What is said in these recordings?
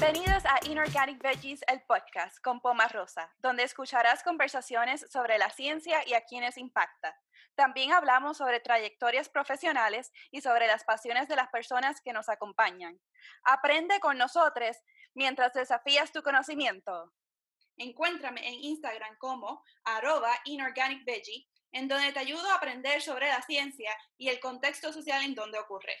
Bienvenidos a Inorganic Veggies, el podcast con Poma Rosa, donde escucharás conversaciones sobre la ciencia y a quienes impacta. También hablamos sobre trayectorias profesionales y sobre las pasiones de las personas que nos acompañan. Aprende con nosotros mientras desafías tu conocimiento. Encuéntrame en Instagram como arroba inorganicveggie, en donde te ayudo a aprender sobre la ciencia y el contexto social en donde ocurre.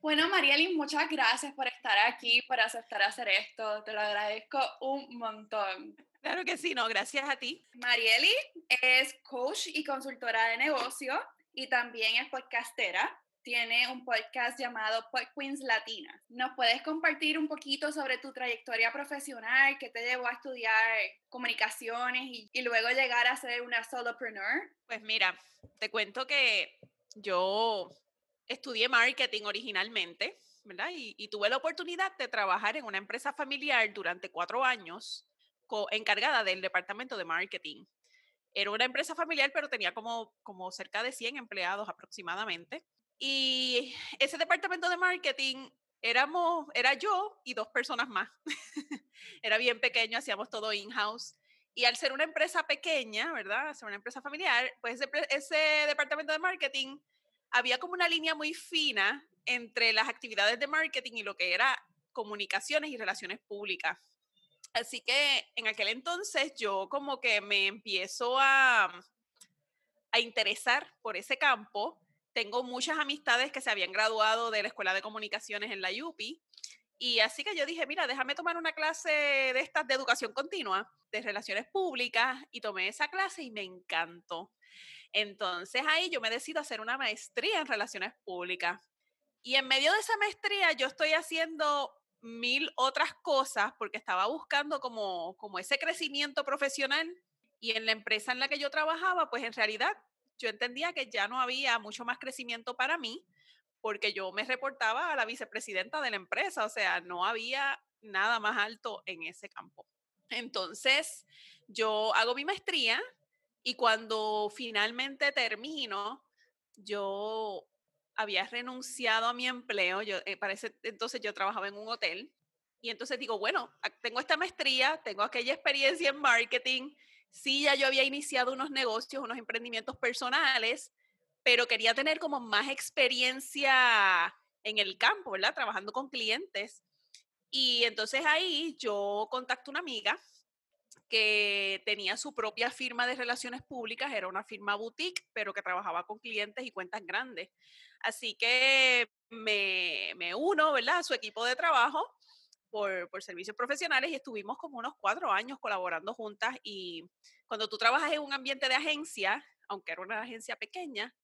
Bueno, Marieli, muchas gracias por estar aquí, por aceptar hacer esto. Te lo agradezco un montón. Claro que sí, no, gracias a ti. Marieli es coach y consultora de negocio y también es podcastera. Tiene un podcast llamado Pod Queens Latina. ¿Nos puedes compartir un poquito sobre tu trayectoria profesional que te llevó a estudiar comunicaciones y, y luego llegar a ser una solopreneur? Pues mira, te cuento que yo estudié marketing originalmente, ¿verdad? Y, tuve la oportunidad de trabajar en una empresa familiar durante cuatro años encargada del departamento de marketing. Era una empresa familiar, pero tenía como, como cerca de 100 empleados aproximadamente. Y ese departamento de marketing éramos, era yo y dos personas más. era bien pequeño, hacíamos todo in-house. Y al ser una empresa pequeña, ¿verdad? Ser una empresa familiar, pues ese, ese departamento de marketing había como una línea muy fina entre las actividades de marketing y lo que era comunicaciones y relaciones públicas. Así que en aquel entonces yo como que me empiezo a, a interesar por ese campo. Tengo muchas amistades que se habían graduado de la Escuela de Comunicaciones en la UPI. Y así que yo dije, mira, déjame tomar una clase de estas de educación continua, de relaciones públicas, y tomé esa clase y me encantó. Entonces ahí yo me decido hacer una maestría en relaciones públicas. Y en medio de esa maestría yo estoy haciendo mil otras cosas porque estaba buscando como, como ese crecimiento profesional y en la empresa en la que yo trabajaba, pues en realidad yo entendía que ya no había mucho más crecimiento para mí porque yo me reportaba a la vicepresidenta de la empresa, o sea, no había nada más alto en ese campo. Entonces, yo hago mi maestría y cuando finalmente termino, yo había renunciado a mi empleo, yo, eh, parece, entonces yo trabajaba en un hotel, y entonces digo, bueno, tengo esta maestría, tengo aquella experiencia en marketing, sí, ya yo había iniciado unos negocios, unos emprendimientos personales, pero quería tener como más experiencia en el campo, ¿verdad? Trabajando con clientes. Y entonces ahí yo contacto a una amiga que tenía su propia firma de relaciones públicas, era una firma boutique, pero que trabajaba con clientes y cuentas grandes. Así que me, me uno, ¿verdad?, a su equipo de trabajo por, por, servicios profesionales y estuvimos como unos cuatro años colaborando juntas y cuando tú trabajas en un ambiente de agencia, aunque era una agencia pequeña,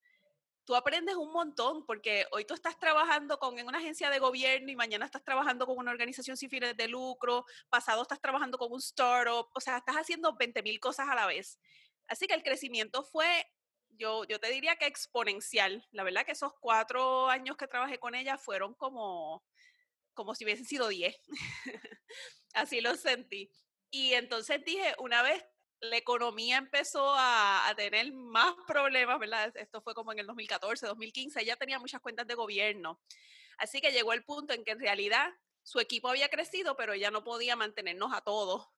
tú aprendes un montón, porque hoy tú estás trabajando con, en una agencia de gobierno y mañana estás trabajando con una organización sin fines de lucro, pasado estás trabajando con un startup, o sea, estás haciendo 20 mil cosas a la vez. Así que el crecimiento fue, yo, yo te diría que exponencial. La verdad que esos cuatro años que trabajé con ella fueron como, como si hubiesen sido 10. Así lo sentí. Y entonces dije, una vez la economía empezó a, tener más problemas, ¿verdad? Esto fue como en el 2014, 2015, ella tenía muchas cuentas de gobierno. Así que llegó el punto en que en realidad su equipo había crecido, pero ella no podía mantenernos a todos.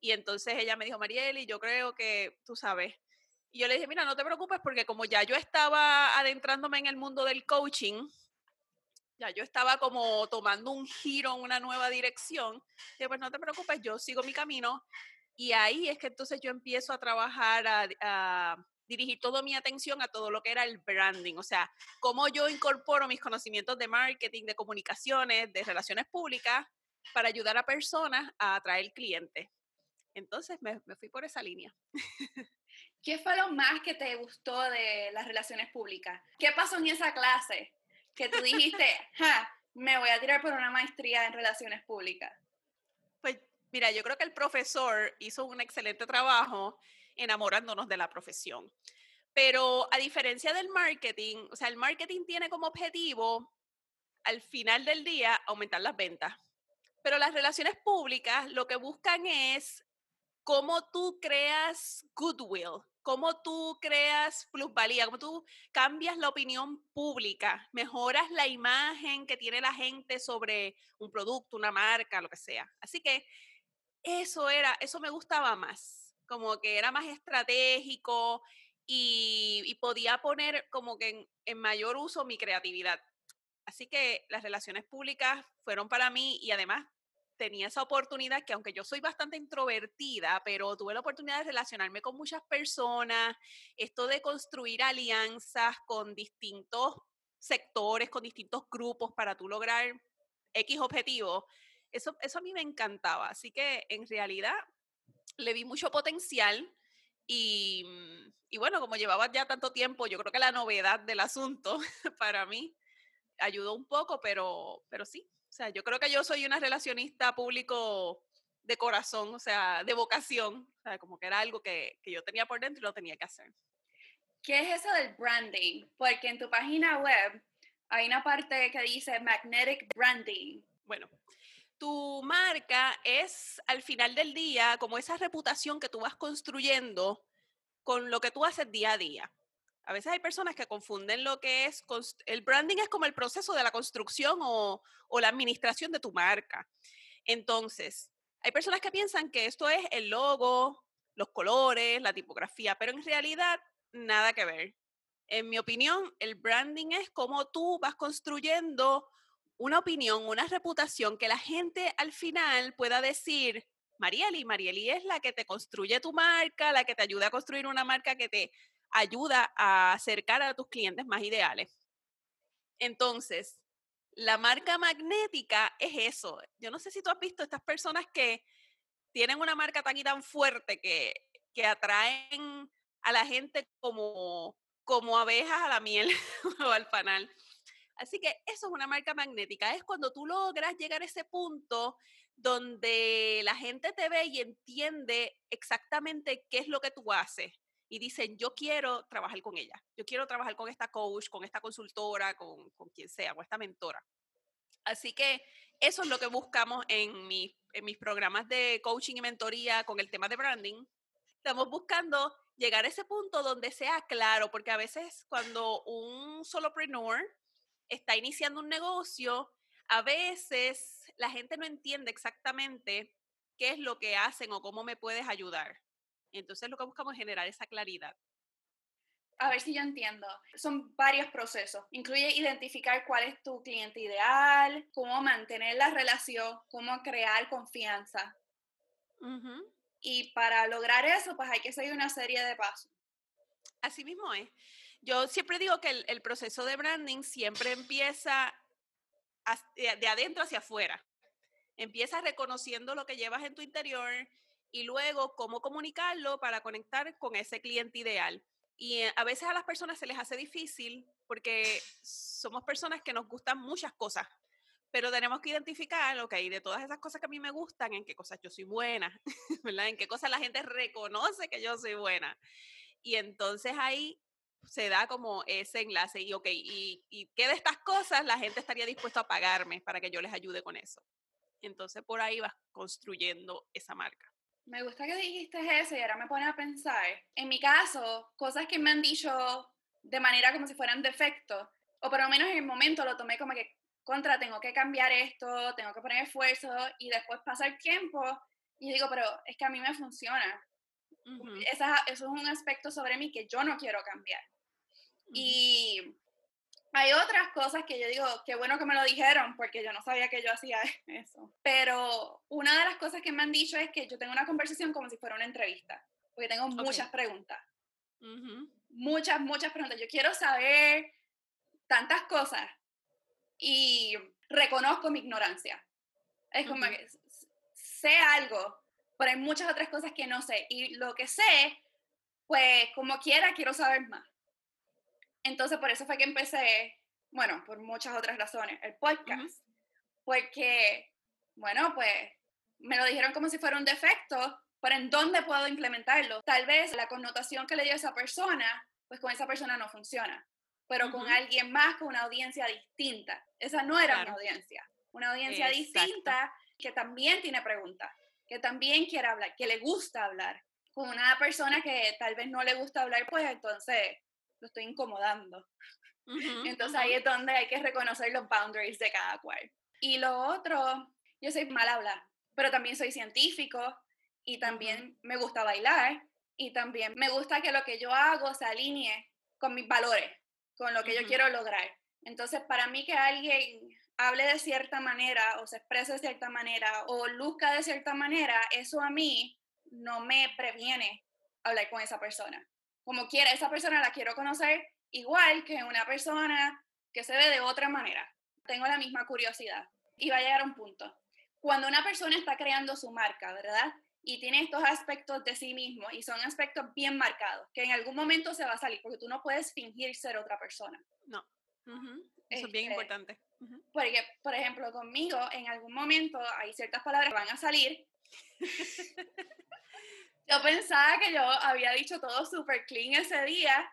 Y entonces ella me dijo, Marieli, yo creo que, tú sabes, y yo le dije, mira, no te preocupes porque como ya yo estaba adentrándome en el mundo del coaching, ya yo estaba como tomando un giro en una nueva dirección, dije, pues no te preocupes, yo sigo mi camino y ahí es que entonces yo empiezo a trabajar, a, dirigir toda mi atención a todo lo que era el branding, o sea, cómo yo incorporo mis conocimientos de marketing, de comunicaciones, de relaciones públicas para ayudar a personas a atraer clientes. Entonces me, me fui por esa línea. ¿Qué fue lo más que te gustó de las relaciones públicas? ¿Qué pasó en esa clase que tú dijiste, ja, me voy a tirar por una maestría en relaciones públicas? Mira, yo creo que el profesor hizo un excelente trabajo enamorándonos de la profesión. Pero a diferencia del marketing, o sea, el marketing tiene como objetivo al final del día aumentar las ventas. Pero las relaciones públicas lo que buscan es cómo tú creas goodwill, cómo tú creas plusvalía, cómo tú cambias la opinión pública, mejoras la imagen que tiene la gente sobre un producto, una marca, lo que sea. Así que eso era, eso me gustaba más, como que era más estratégico y, podía poner como que en mayor uso mi creatividad. Así que las relaciones públicas fueron para mí y además tenía esa oportunidad que aunque yo soy bastante introvertida, pero tuve la oportunidad de relacionarme con muchas personas, esto de construir alianzas con distintos sectores, con distintos grupos para tú lograr X objetivos, eso, eso a mí me encantaba. Así que en realidad le vi mucho potencial y, y bueno, como llevaba ya tanto tiempo, yo creo que la novedad del asunto para mí ayudó un poco, pero, pero sí, o sea, yo creo que yo soy una relacionista público de corazón, o sea, de vocación, o sea, como que era algo que, que yo tenía por dentro y lo tenía que hacer. ¿Qué es eso del branding? Porque en tu página web hay una parte que dice magnetic branding. Bueno, tu marca es al final del día como esa reputación que tú vas construyendo con lo que tú haces día a día. A veces hay personas que confunden lo que es, el branding es como el proceso de la construcción o, la administración de tu marca. Entonces, hay personas que piensan que esto es el logo, los colores, la tipografía, pero en realidad nada que ver. En mi opinión, el branding es como tú vas construyendo una opinión, una reputación que la gente al final pueda decir, Marieli, Marieli es la que te construye tu marca, la que te ayuda a construir una marca que te ayuda a acercar a tus clientes más ideales. Entonces, la marca magnética es eso. Yo no sé si tú has visto estas personas que tienen una marca tan y tan fuerte que, que atraen a la gente como, como abejas a la miel o al panal. Así que eso es una marca magnética. Es cuando tú logras llegar a ese punto donde la gente te ve y entiende exactamente qué es lo que tú haces y dicen, yo quiero trabajar con ella, yo quiero trabajar con esta coach, con esta consultora, con, con quien sea, con esta mentora. Así que eso es lo que buscamos en, en mis programas de coaching y mentoría con el tema de branding. Estamos buscando llegar a ese punto donde sea claro, porque a veces cuando un solopreneur está iniciando un negocio, a veces la gente no entiende exactamente qué es lo que hacen o cómo me puedes ayudar. Entonces lo que buscamos es generar esa claridad. A ver si yo entiendo. Son varios procesos. Incluye identificar cuál es tu cliente ideal, cómo mantener la relación, cómo crear confianza. Y para lograr eso, pues hay que seguir una serie de pasos. Así mismo es. Yo siempre digo que el, proceso de branding siempre empieza de adentro hacia afuera. Empieza reconociendo lo que llevas en tu interior, y luego cómo comunicarlo para conectar con ese cliente ideal. Y eh, a veces a las personas se les hace difícil porque somos personas que nos gustan muchas cosas, pero tenemos que identificar, ok, de todas esas cosas que a mí me gustan, en qué cosas yo soy buena, ¿verdad? En qué cosas la gente reconoce que yo soy buena. Y entonces ahí se da como ese enlace y, ok, y, y qué de estas cosas la gente estaría dispuesta a pagarme para que yo les ayude con eso. Entonces por ahí vas construyendo esa marca. Me gusta que dijiste eso y ahora me pone a pensar. En mi caso, cosas que me han dicho de manera como si fueran defectos, o por lo menos en el momento lo tomé como que, contra, tengo que cambiar esto, tengo que poner esfuerzo, y después pasa el tiempo y digo, pero es que a mí me funciona. Eso es un aspecto sobre mí que yo no quiero cambiar. Y hay otras cosas que yo digo, qué bueno que me lo dijeron, porque yo no sabía que yo hacía eso. Pero una de las cosas que me han dicho es que yo tengo una conversación como si fuera una entrevista, porque tengo muchas preguntas. Muchas, muchas preguntas. Yo quiero saber tantas cosas y reconozco mi ignorancia. Es como que sé algo, pero hay muchas otras cosas que no sé. Y lo que sé, pues como quiera, quiero saber más. Entonces, por eso fue que empecé, bueno, por muchas otras razones, el podcast. Porque, bueno, pues me lo dijeron como si fuera un defecto, pero ¿en dónde puedo implementarlo? Tal vez la connotación que le dio esa persona, pues con esa persona no funciona, pero con alguien más, con una audiencia distinta. Esa no era una audiencia, una audiencia distinta que también tiene preguntas, que también quiere hablar, que le gusta hablar, con una persona que tal vez no le gusta hablar, pues entonces lo estoy incomodando. entonces ahí es donde hay que reconocer los boundaries de cada cual. Y lo otro, yo soy mal hablar, pero también soy científico y también me gusta bailar y también me gusta que lo que yo hago se alinee con mis valores, con lo que yo quiero lograr. Entonces, para mí que alguien hable de cierta manera o se exprese de cierta manera o luzca de cierta manera, eso a mí no me previene hablar con esa persona. Como quiera, esa persona la quiero conocer igual que una persona que se ve de otra manera. Tengo la misma curiosidad y va a llegar a un punto. Cuando una persona está creando su marca, ¿verdad? Y tiene estos aspectos de sí mismo y son aspectos bien marcados, que en algún momento se va a salir, porque tú no puedes fingir ser otra persona. No. Eso es bien este, importante. Porque, por ejemplo, conmigo, en algún momento hay ciertas palabras que van a salir. yo pensaba que yo había dicho todo súper clean ese día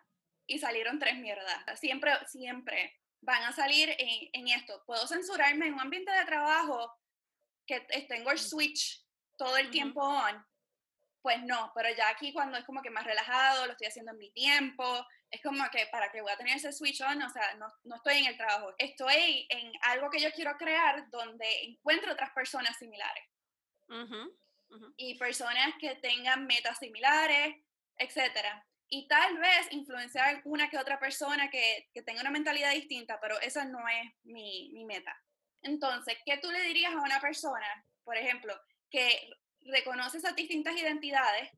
y salieron tres mierdas. Siempre, siempre van a salir en, en, esto. Puedo censurarme en un ambiente de trabajo que tengo el switch todo el tiempo on. Pues no, pero ya aquí cuando es como que más relajado, lo estoy haciendo en mi tiempo, es como que para que voy a tener ese switch on, o sea, no, no estoy en el trabajo, estoy en algo que yo quiero crear donde encuentro otras personas similares. Y personas que tengan metas similares, etcétera. Y tal vez influenciar una que otra persona que, que tenga una mentalidad distinta, pero esa no es mi, mi meta. Entonces, ¿qué tú le dirías a una persona, por ejemplo, que reconoce esas distintas identidades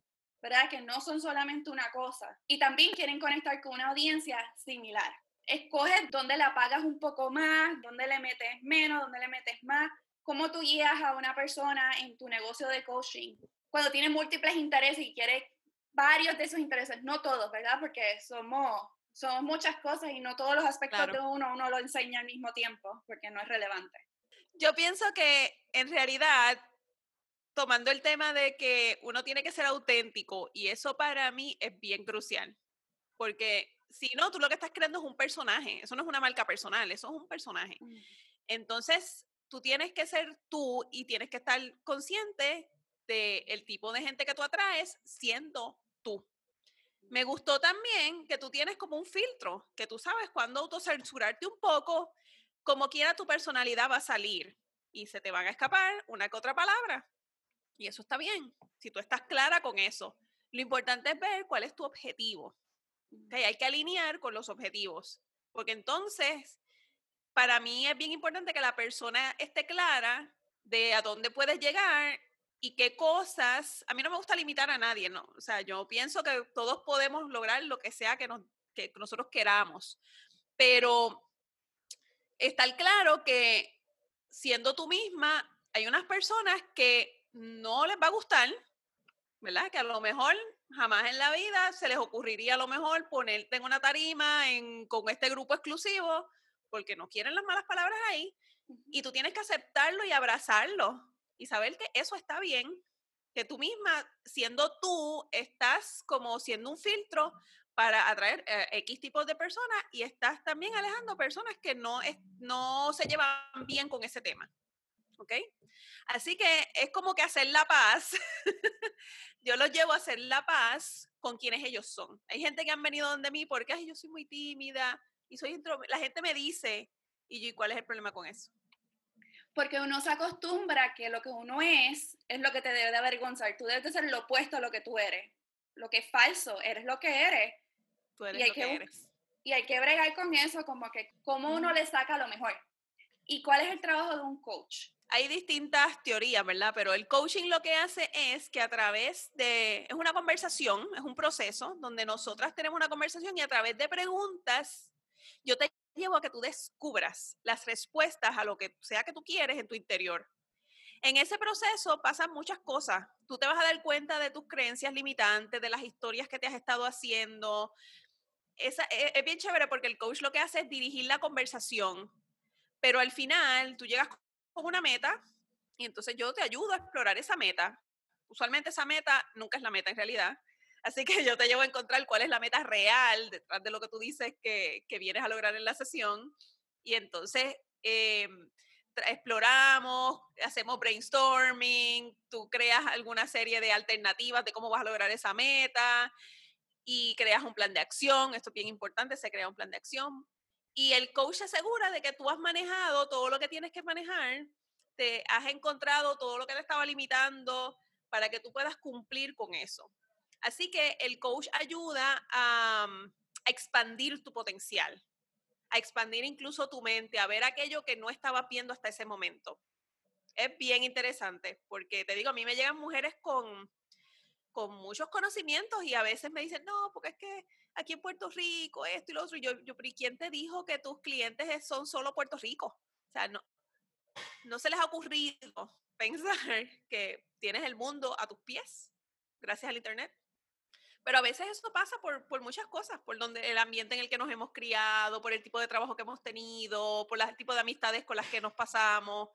¿verdad? Que no son solamente una cosa. Y también quieren conectar con una audiencia similar. Escoges dónde la pagas un poco más, dónde le metes menos, dónde le metes más. ¿Cómo tú guías a una persona en tu negocio de coaching? Cuando tiene múltiples intereses y quiere varios de esos intereses, no todos, ¿verdad? Porque somos, somos muchas cosas y no todos los aspectos de uno uno lo enseña al mismo tiempo, porque no es relevante. Yo pienso que en realidad tomando el tema de que uno tiene que ser auténtico y eso para mí es bien crucial, porque si no, tú lo que estás creando es un personaje, eso no es una marca personal, eso es un personaje. Mm. Entonces, tú tienes que ser tú y tienes que estar consciente del el tipo de gente que tú atraes siendo tú. Me gustó también que tú tienes como un filtro, que tú sabes cuándo autocensurarte un poco, como quiera tu personalidad va a salir y se te van a escapar una que otra palabra. Y eso está bien, si tú estás clara con eso. Lo importante es ver cuál es tu objetivo. ¿okay? Hay que alinear con los objetivos, porque entonces, para mí es bien importante que la persona esté clara de a dónde puedes llegar y qué cosas, a mí no me gusta limitar a nadie, ¿no? O sea, yo pienso que todos podemos lograr lo que sea que, nos, que nosotros queramos, pero estar claro que siendo tú misma, hay unas personas que no les va a gustar, ¿verdad? Que a lo mejor jamás en la vida se les ocurriría a lo mejor ponerte en una tarima en, con este grupo exclusivo porque no quieren las malas palabras ahí y tú tienes que aceptarlo y abrazarlo y saber que eso está bien, que tú misma, siendo tú, estás como siendo un filtro para atraer eh, X tipos de personas y estás también alejando personas que no, no se llevan bien con ese tema. ¿Ok? Así que es como que hacer la paz. yo los llevo a hacer la paz con quienes ellos son. Hay gente que han venido donde mí porque yo soy muy tímida y soy la gente me dice y yo, ¿y cuál es el problema con eso? Porque uno se acostumbra que lo que uno es es lo que te debe de avergonzar. Tú debes de ser lo opuesto a lo que tú eres. Lo que es falso, eres lo que eres. Tú eres y hay lo que, eres. Y hay que bregar con eso, como que cómo uno le saca lo mejor. ¿Y cuál es el trabajo de un coach? Hay distintas teorías, ¿verdad? Pero el coaching lo que hace es que a través de, es una conversación, es un proceso donde nosotras tenemos una conversación y a través de preguntas, yo te llevo a que tú descubras las respuestas a lo que sea que tú quieres en tu interior. En ese proceso pasan muchas cosas. Tú te vas a dar cuenta de tus creencias limitantes, de las historias que te has estado haciendo. Esa, es, es bien chévere porque el coach lo que hace es dirigir la conversación, pero al final tú llegas una meta y entonces yo te ayudo a explorar esa meta. Usualmente esa meta nunca es la meta en realidad. Así que yo te llevo a encontrar cuál es la meta real detrás de lo que tú dices que, que vienes a lograr en la sesión. Y entonces em, exploramos, hacemos brainstorming, tú creas alguna serie de alternativas de cómo vas a lograr esa meta y creas un plan de acción, esto es bien importante, se crea un plan de acción. Y el coach se asegura de que tú has manejado todo lo que tienes que manejar, te has encontrado todo lo que te estaba limitando para que tú puedas cumplir con eso. Así que el coach ayuda a, mm, a expandir tu potencial a expandir incluso tu mente, a ver aquello que no estabas viendo hasta ese momento. Es bien interesante, porque te digo, a mí me llegan mujeres con, con muchos conocimientos y a veces me dicen, no, porque es que aquí en Puerto Rico, esto y lo otro. Y yo, yo, pero quién te dijo que tus clientes son solo Puerto Rico? O sea, no, no se les ha ocurrido pensar que tienes el mundo a tus pies gracias al Internet. Pero a veces eso pasa por, por, muchas cosas, por donde el ambiente en el que nos hemos criado, por el tipo de trabajo que hemos tenido, por el tipo de amistades con las que nos pasamos.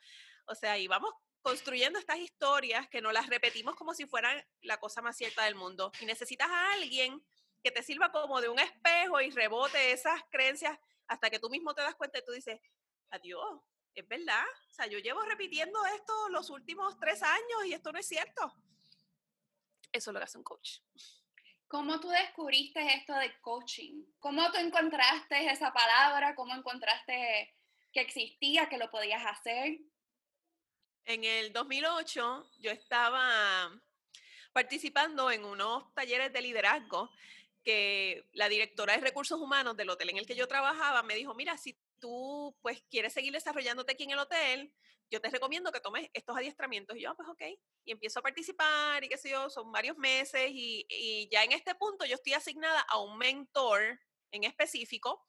O sea, y vamos construyendo estas historias que no las repetimos como si fueran la cosa más cierta del mundo. Y necesitas a alguien que te sirva como de un espejo y rebote esas creencias hasta que tú mismo te das cuenta y tú dices, adiós, es verdad. O sea, yo llevo repitiendo esto los últimos tres años y esto no es cierto. Eso es lo que hace un coach. ¿Cómo tú descubriste esto de coaching? ¿Cómo tú encontraste esa palabra? ¿Cómo encontraste que existía, que lo podías hacer? En el 2008 yo estaba participando en unos talleres de liderazgo que la directora de recursos humanos del hotel en el que yo trabajaba me dijo, mira, si tú pues quieres seguir desarrollándote aquí en el hotel, yo te recomiendo que tomes estos adiestramientos. Y yo, ah, pues ok, y empiezo a participar y qué sé yo, son varios meses y, y ya en este punto yo estoy asignada a un mentor en específico.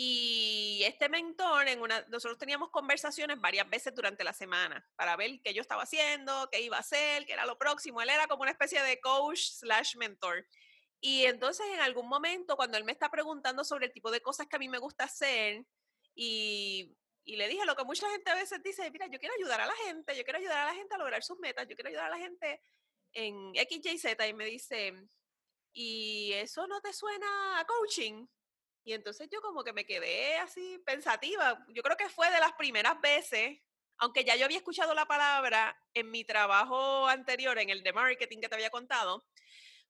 Y este mentor, en una, nosotros teníamos conversaciones varias veces durante la semana para ver qué yo estaba haciendo, qué iba a hacer, qué era lo próximo. Él era como una especie de coach slash mentor. Y entonces en algún momento, cuando él me está preguntando sobre el tipo de cosas que a mí me gusta hacer, y y le dije lo que mucha gente a veces dice, mira, yo quiero ayudar a la gente, yo quiero ayudar a la gente a lograr sus metas, yo quiero ayudar a la gente en X, Y, Z. Y me dice, ¿y eso no te suena a coaching? Y entonces yo como que me quedé así pensativa. Yo creo que fue de las primeras veces, aunque ya yo había escuchado la palabra en mi trabajo anterior, en el de marketing que te había contado,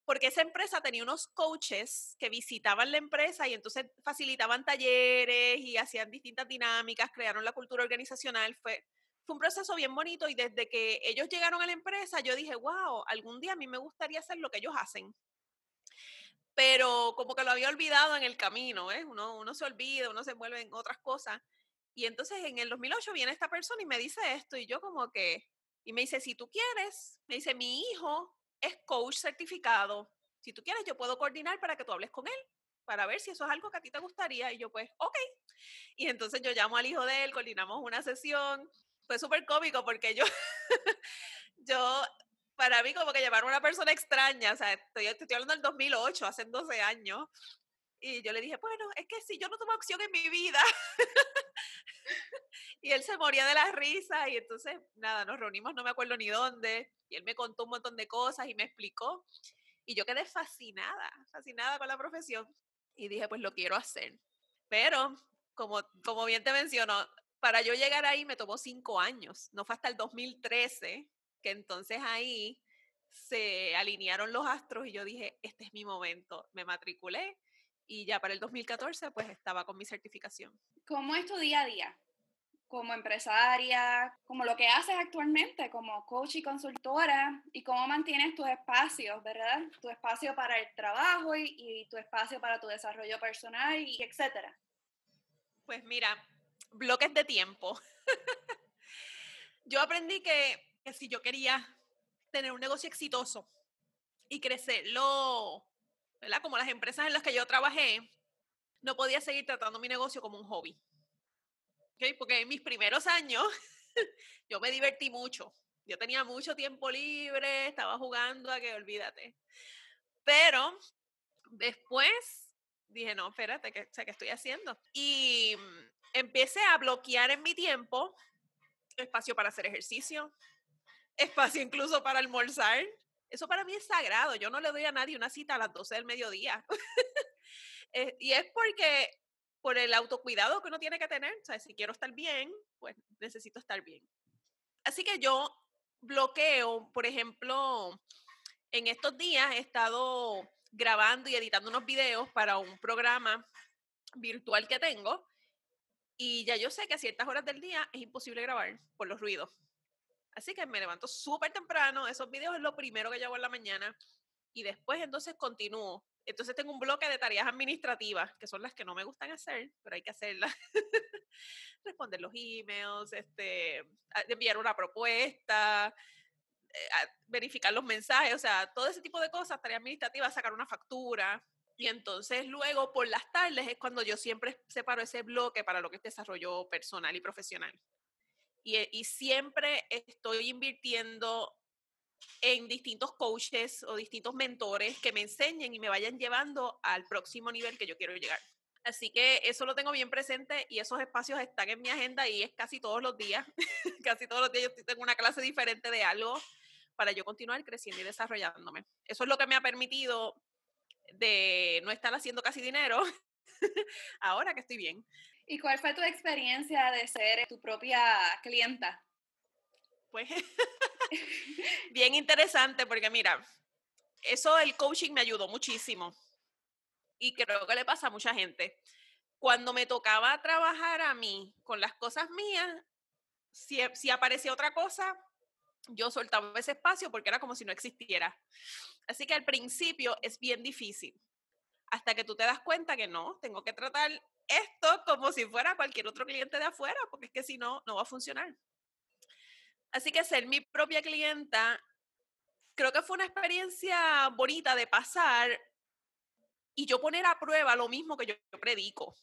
porque esa empresa tenía unos coaches que visitaban la empresa y entonces facilitaban talleres y hacían distintas dinámicas, crearon la cultura organizacional. Fue, fue un proceso bien bonito y desde que ellos llegaron a la empresa yo dije, wow, algún día a mí me gustaría hacer lo que ellos hacen. Pero como que lo había olvidado en el camino, ¿eh? uno, uno se olvida, uno se envuelve en otras cosas. Y entonces en el 2008 viene esta persona y me dice esto y yo como que, y me dice, si tú quieres, me dice, mi hijo es coach certificado. Si tú quieres, yo puedo coordinar para que tú hables con él, para ver si eso es algo que a ti te gustaría. Y yo, pues, ok. Y entonces yo llamo al hijo de él, coordinamos una sesión. Fue súper cómico porque yo, yo, para mí como que llevar a una persona extraña, o sea, estoy, estoy hablando del 2008, hace 12 años, y yo le dije, bueno, es que si yo no tomo acción en mi vida. y él se moría de la risa y entonces, nada, nos reunimos, no me acuerdo ni dónde, y él me contó un montón de cosas y me explicó. Y yo quedé fascinada, fascinada con la profesión. Y dije, pues lo quiero hacer. Pero, como, como bien te menciono, para yo llegar ahí me tomó cinco años. No fue hasta el 2013 que entonces ahí se alinearon los astros y yo dije, este es mi momento. Me matriculé y ya para el 2014 pues estaba con mi certificación. ¿Cómo es tu día a día? Como empresaria, como lo que haces actualmente como coach y consultora y cómo mantienes tus espacios, ¿verdad? Tu espacio para el trabajo y, y tu espacio para tu desarrollo personal y etcétera. Pues mira, bloques de tiempo. yo aprendí que, que si yo quería tener un negocio exitoso y crecerlo ¿verdad? Como las empresas en las que yo trabajé, no podía seguir tratando mi negocio como un hobby. ¿Okay? Porque en mis primeros años yo me divertí mucho. Yo tenía mucho tiempo libre, estaba jugando a que olvídate. Pero después dije, no, espérate, ¿qué, ¿qué estoy haciendo? Y mm, empecé a bloquear en mi tiempo espacio para hacer ejercicio, espacio incluso para almorzar, eso para mí es sagrado. Yo no le doy a nadie una cita a las 12 del mediodía. Eh, y es porque por el autocuidado que uno tiene que tener. O sea, si quiero estar bien, pues necesito estar bien. Así que yo bloqueo, por ejemplo, en estos días he estado grabando y editando unos videos para un programa virtual que tengo y ya yo sé que a ciertas horas del día es imposible grabar por los ruidos. Así que me levanto súper temprano, esos videos es lo primero que yo hago en la mañana y después entonces continúo. Entonces tengo un bloque de tareas administrativas, que son las que no me gustan hacer, pero hay que hacerlas. Responder los emails, este, enviar una propuesta, eh, verificar los mensajes, o sea, todo ese tipo de cosas, tareas administrativas, sacar una factura. Y entonces luego por las tardes es cuando yo siempre separo ese bloque para lo que es desarrollo personal y profesional. Y, eh, y siempre estoy invirtiendo en distintos coaches o distintos mentores que me enseñen y me vayan llevando al próximo nivel que yo quiero llegar. Así que eso lo tengo bien presente y esos espacios están en mi agenda y es casi todos los días. casi todos los días yo tengo una clase diferente de algo para yo continuar creciendo y desarrollándome. Eso es lo que me ha permitido de no estar haciendo casi dinero ahora que estoy bien. ¿Y cuál fue tu experiencia de ser tu propia clienta? Pues bien interesante porque mira, eso el coaching me ayudó muchísimo y creo que le pasa a mucha gente. Cuando me tocaba trabajar a mí con las cosas mías, si, si aparecía otra cosa, yo soltaba ese espacio porque era como si no existiera. Así que al principio es bien difícil, hasta que tú te das cuenta que no, tengo que tratar esto como si fuera cualquier otro cliente de afuera, porque es que si no, no va a funcionar. Así que ser mi propia clienta, creo que fue una experiencia bonita de pasar y yo poner a prueba lo mismo que yo, yo predico.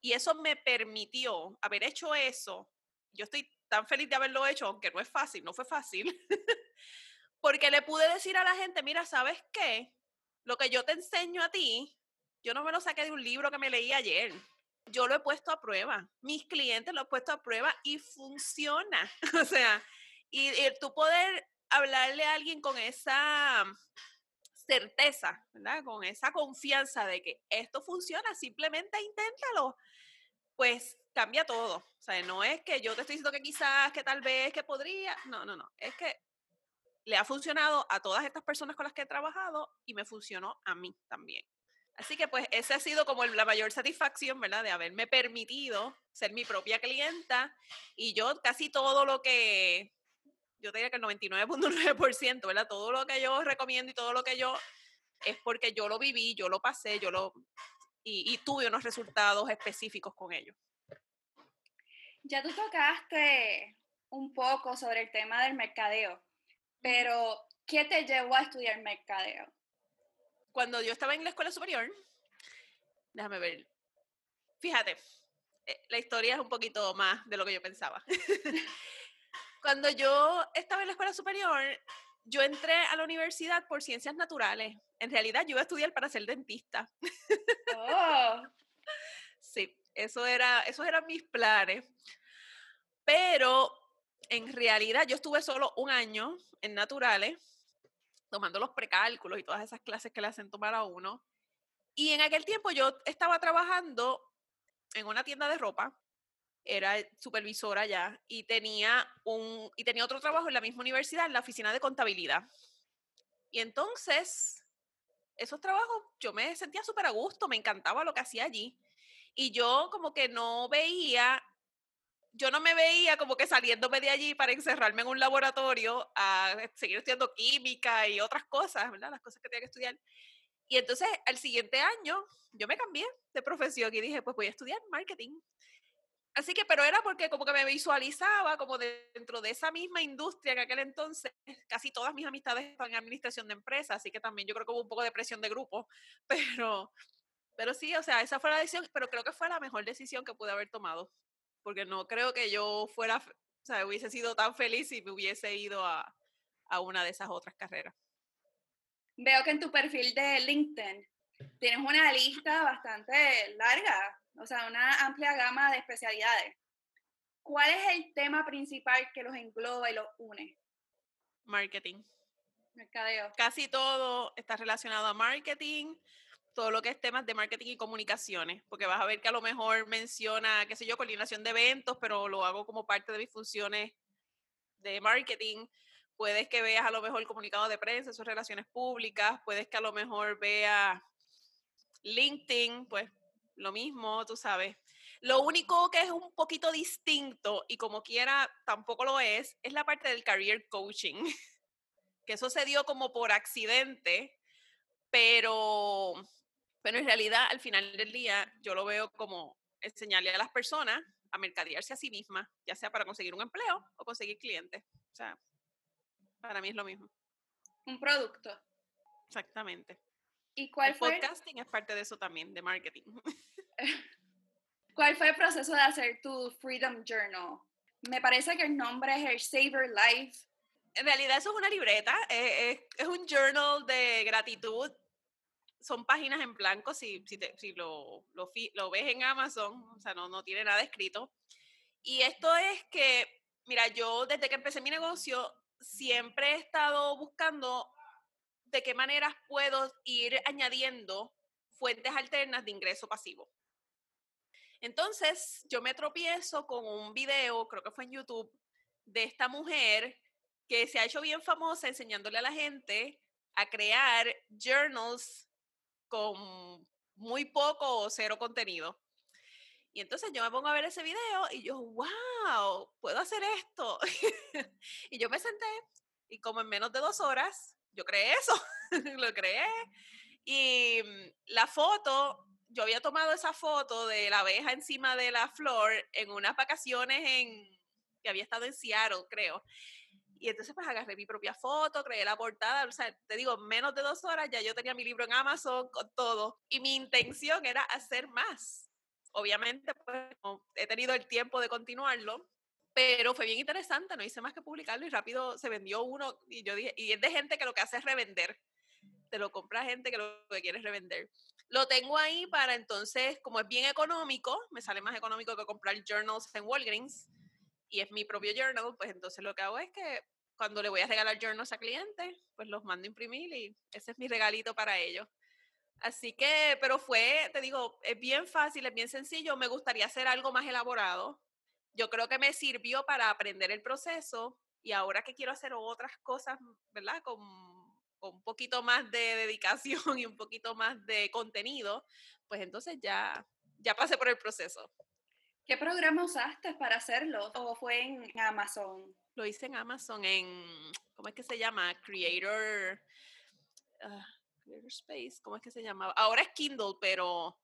Y eso me permitió haber hecho eso. Yo estoy tan feliz de haberlo hecho, aunque no es fácil, no fue fácil, porque le pude decir a la gente, mira, ¿sabes qué? Lo que yo te enseño a ti, yo no me lo saqué de un libro que me leí ayer. Yo lo he puesto a prueba. Mis clientes lo han puesto a prueba y funciona. o sea, y, y tú poder hablarle a alguien con esa certeza, ¿verdad? Con esa confianza de que esto funciona, simplemente inténtalo. Pues cambia todo. O sea, no es que yo te estoy diciendo que quizás, que tal vez, que podría. No, no, no. Es que le ha funcionado a todas estas personas con las que he trabajado y me funcionó a mí también. Así que pues esa ha sido como la mayor satisfacción, ¿verdad? De haberme permitido ser mi propia clienta y yo casi todo lo que, yo diría que el 99.9%, ¿verdad? Todo lo que yo recomiendo y todo lo que yo, es porque yo lo viví, yo lo pasé, yo lo, y, y tuve unos resultados específicos con ellos. Ya tú tocaste un poco sobre el tema del mercadeo, pero ¿qué te llevó a estudiar mercadeo? Cuando yo estaba en la escuela superior, déjame ver, fíjate, eh, la historia es un poquito más de lo que yo pensaba. Cuando yo estaba en la escuela superior, yo entré a la universidad por ciencias naturales. En realidad yo iba a estudiar para ser dentista. Oh. sí, eso era, esos eran mis planes. Pero en realidad yo estuve solo un año en naturales, tomando los precálculos y todas esas clases que le hacen tomar a uno. Y en aquel tiempo yo estaba trabajando en una tienda de ropa, era supervisora ya, y tenía, un, y tenía otro trabajo en la misma universidad, en la oficina de contabilidad. Y entonces, esos trabajos yo me sentía súper a gusto, me encantaba lo que hacía allí. Y yo como que no veía, yo no me veía como que saliéndome de allí para encerrarme en un laboratorio a seguir estudiando química y otras cosas, ¿verdad? Las cosas que tenía que estudiar. Y entonces al siguiente año yo me cambié de profesión y dije, pues voy a estudiar marketing. Así que, pero era porque como que me visualizaba como dentro de esa misma industria en aquel entonces, casi todas mis amistades estaban en administración de empresas, así que también yo creo que hubo un poco de presión de grupo, pero pero sí, o sea, esa fue la decisión, pero creo que fue la mejor decisión que pude haber tomado, porque no creo que yo fuera, o sea, hubiese sido tan feliz si me hubiese ido a, a una de esas otras carreras. Veo que en tu perfil de LinkedIn tienes una lista bastante larga, o sea, una amplia gama de especialidades. ¿Cuál es el tema principal que los engloba y los une? Marketing. Mercadeo. Casi todo está relacionado a marketing todo lo que es temas de marketing y comunicaciones, porque vas a ver que a lo mejor menciona, qué sé yo, coordinación de eventos, pero lo hago como parte de mis funciones de marketing. Puedes que veas a lo mejor comunicado de prensa, sus relaciones públicas, puedes que a lo mejor veas LinkedIn, pues lo mismo, tú sabes. Lo único que es un poquito distinto y como quiera tampoco lo es, es la parte del career coaching, que eso se dio como por accidente, pero pero en realidad, al final del día, yo lo veo como enseñarle a las personas a mercadearse a sí mismas, ya sea para conseguir un empleo o conseguir clientes. O sea, para mí es lo mismo. Un producto. Exactamente. ¿Y cuál el fue? Podcasting es parte de eso también, de marketing. ¿Cuál fue el proceso de hacer tu Freedom Journal? Me parece que el nombre es el Saver Life. En realidad eso es una libreta, es, es un journal de gratitud son páginas en blanco si, si, si lo, lo, lo, ves en Amazon, o sea, no, no tiene nada escrito. Y esto es que, mira, yo desde que empecé mi negocio siempre he estado buscando de qué maneras puedo ir añadiendo fuentes alternas de ingreso pasivo. Entonces, yo me tropiezo con un video, creo que fue en YouTube, de esta mujer que se ha hecho bien famosa enseñándole a la gente a crear journals con muy poco o cero contenido. Y entonces yo me pongo a ver ese video y yo, wow, puedo hacer esto. y yo me senté y como en menos de dos horas, yo creé eso, lo creé. Y mm, la foto, yo había tomado esa foto de la abeja encima de la flor en unas vacaciones en, que había estado en Seattle, creo. Y entonces pues agarré mi propia foto, creé la portada, o sea, te digo, menos de dos horas ya yo tenía mi libro en Amazon con todo. Y mi intención era hacer más. Obviamente pues he tenido el tiempo de continuarlo, pero fue bien interesante, no hice más que publicarlo y rápido se vendió uno y yo dije, y es de gente que lo que hace es revender. Te lo compra gente que lo que quiere es revender. Lo tengo ahí para entonces, como es bien económico, me sale más económico que comprar journals en Walgreens y es mi propio journal, pues entonces lo que hago es que cuando le voy a regalar journals a clientes, pues los mando imprimir y ese es mi regalito para ellos. Así que, pero fue, te digo, es bien fácil, es bien sencillo. Me gustaría hacer algo más elaborado. Yo creo que me sirvió para aprender el proceso y ahora que quiero hacer otras cosas, ¿verdad? Con, con un poquito más de dedicación y un poquito más de contenido, pues entonces ya, ya pasé por el proceso. ¿Qué programa usaste para hacerlo? ¿O fue en Amazon? Lo hice en Amazon, en, ¿cómo es que se llama? Creator, ah, Creator Space, ¿cómo es que se llamaba? Ahora es Kindle, pero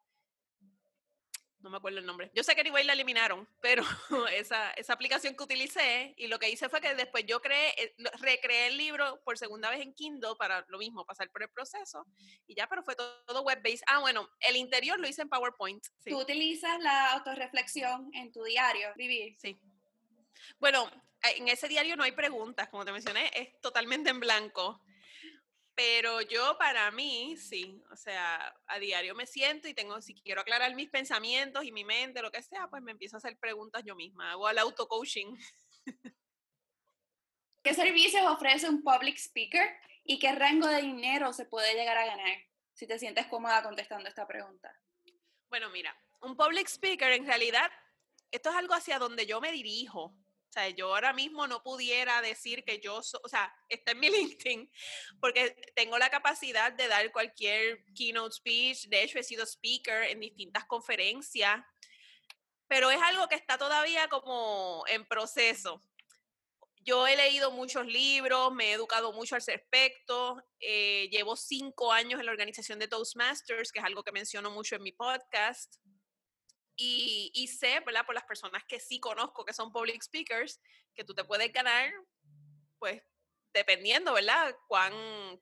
no me acuerdo el nombre. Yo sé que anyway la eliminaron, pero esa, esa aplicación que utilicé y lo que hice fue que después yo creé, eh, recreé el libro por segunda vez en Kindle para lo mismo, pasar por el proceso y ya, pero fue todo, web-based. Ah, bueno, el interior lo hice en PowerPoint. ¿Tú utilizas la autorreflexión en tu diario, Vivir? Sí. Bueno, en ese diario no hay preguntas, como te mencioné, es totalmente en blanco. Pero yo para mí, sí, o sea, a diario me siento y tengo, si quiero aclarar mis pensamientos y mi mente, lo que sea, pues me empiezo a hacer preguntas yo misma, hago el auto-coaching. ¿Qué servicios ofrece un public speaker y qué rango de dinero se puede llegar a ganar? Si te sientes cómoda contestando esta pregunta. Bueno, mira, un public speaker en realidad, esto es algo hacia donde yo me dirijo. O sea, yo ahora mismo no pudiera decir que yo, o sea, está en mi LinkedIn, porque tengo la capacidad de dar cualquier keynote speech. De hecho, he sido speaker en distintas conferencias, pero es algo que está todavía como en proceso. Yo he leído muchos libros, me he educado mucho al respecto. Eh, llevo cinco años en la organización de Toastmasters, que es algo que menciono mucho en mi podcast. Y, sé, ¿verdad? Por las personas que sí conozco que son public speakers, que tú te puedes ganar, pues, dependiendo, ¿verdad? Cuán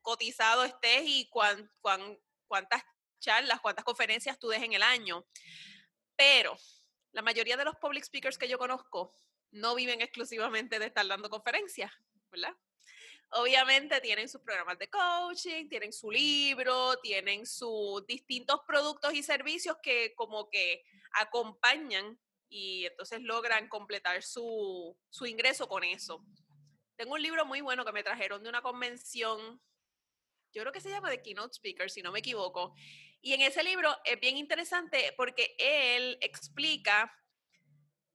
cotizado estés y cuán, cuán, cuántas charlas, cuántas conferencias tú des en el año. Pero la mayoría de los public speakers que yo conozco no viven exclusivamente de estar dando conferencias, ¿verdad? Obviamente tienen sus programas de coaching, tienen su libro, tienen sus distintos productos y servicios que como que acompañan y entonces logran completar su, su ingreso con eso. Tengo un libro muy bueno que me trajeron de una convención yo creo que se llama The Keynote Speaker, si no me equivoco. Y en ese libro es bien interesante porque él explica,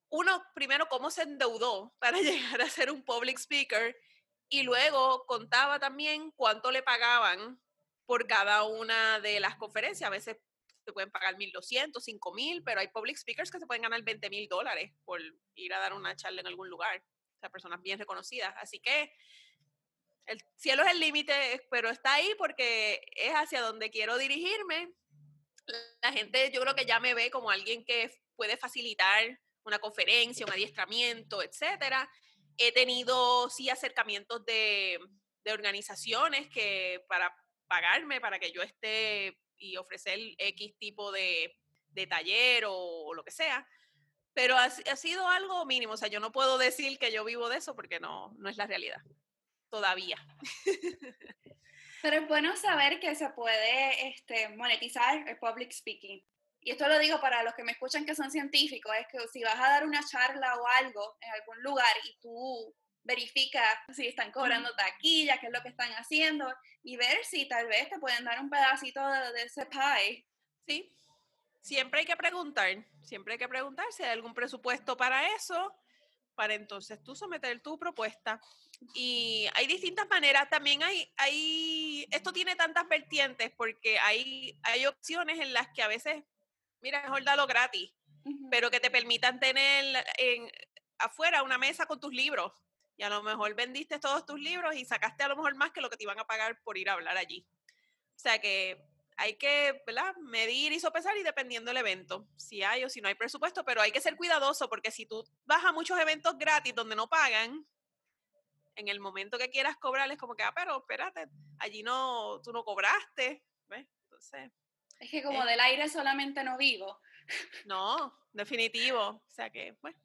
uno, primero, cómo se endeudó para llegar a ser un public speaker y luego contaba también cuánto le pagaban por cada una de las conferencias. A veces se pueden pagar 1.200, 5.000, pero hay public speakers que se pueden ganar 20.000 dólares por ir a dar una charla en algún lugar. O sea, personas bien reconocidas. Así que el cielo es el límite, pero está ahí porque es hacia donde quiero dirigirme. La gente yo creo que ya me ve como alguien que puede facilitar una conferencia, un adiestramiento, etcétera. He tenido, sí, acercamientos de, de organizaciones que para pagarme, para que yo esté y ofrecer X tipo de, de taller o, lo que sea. Pero ha, ha, sido algo mínimo, o sea, yo no puedo decir que yo vivo de eso porque no, no es la realidad, todavía. Pero es bueno saber que se puede este, monetizar el public speaking. Y esto lo digo para los que me escuchan que son científicos, es que si vas a dar una charla o algo en algún lugar y tú verifica si están cobrando taquilla, qué es lo que están haciendo y ver si tal vez te pueden dar un pedacito de, ese pie. Sí, siempre hay que preguntar, siempre hay que preguntar si hay algún presupuesto para eso, para entonces tú someter tu propuesta. Y hay distintas maneras, también hay, hay, esto tiene tantas vertientes porque hay, hay opciones en las que a veces, mira, mejor dalo gratis, pero que te permitan tener en, afuera una mesa con tus libros y a lo mejor vendiste todos tus libros y sacaste a lo mejor más que lo que te iban a pagar por ir a hablar allí. O sea que hay que ¿verdad? medir y sopesar y dependiendo del evento, si hay o si no hay presupuesto, pero hay que ser cuidadoso porque si tú vas a muchos eventos gratis donde no pagan, en el momento que quieras cobrar es como que, ah, pero espérate, allí no, tú no cobraste, ¿ves? Entonces... Es que como del aire solamente no vivo. No, definitivo. O sea que, bueno,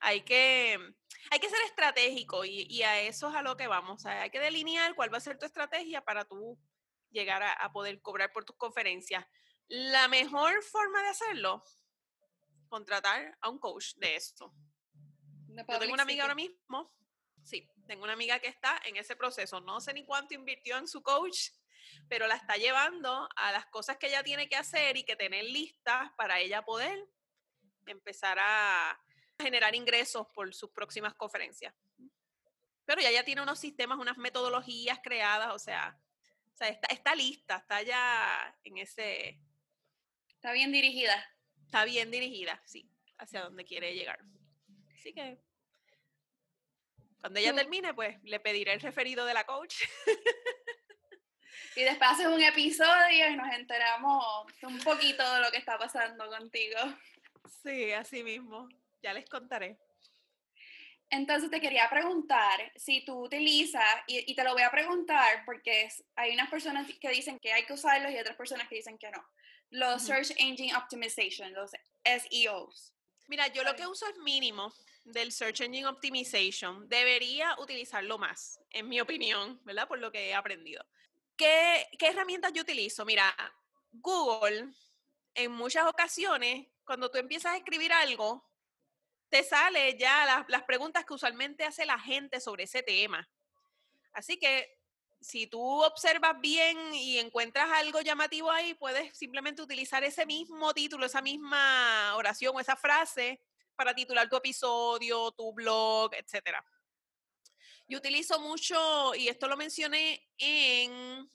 hay que, hay que ser estratégico y, a eso es a lo que vamos. hay que delinear cuál va a ser tu estrategia para tú llegar a, poder cobrar por tus conferencias. La mejor forma de hacerlo, contratar a un coach de esto. Yo tengo una amiga ahora mismo, sí, tengo una amiga que está en ese proceso. No sé ni cuánto invirtió en su coach, pero la está llevando a las cosas que ella tiene que hacer y que tener listas para ella poder empezar a, generar ingresos por sus próximas conferencias. Pero ya ya tiene unos sistemas, unas metodologías creadas, o sea, o sea está, está lista, está ya en ese... Está bien dirigida. Está bien dirigida, sí, hacia donde quiere llegar. Así que cuando ella termine, pues le pediré el referido de la coach. Y después haces un episodio y nos enteramos un poquito de lo que está pasando contigo. Sí, así mismo ya les contaré. Entonces te quería preguntar si tú utilizas, y, te lo voy a preguntar porque hay unas personas que dicen que hay que usarlos y otras personas que dicen que no. Los Search Engine Optimization, los SEOs. Mira, yo lo que uso es mínimo del Search Engine Optimization. Debería utilizarlo más, en mi opinión, ¿verdad? Por lo que he aprendido. ¿Qué, herramientas yo utilizo? Mira, Google, en muchas ocasiones, cuando tú empiezas a escribir algo, te sale ya las, preguntas que usualmente hace la gente sobre ese tema. Así que si tú observas bien y encuentras algo llamativo ahí, puedes simplemente utilizar ese mismo título, esa misma oración o esa frase para titular tu episodio, tu blog, etc. Yo utilizo mucho, y esto lo mencioné en,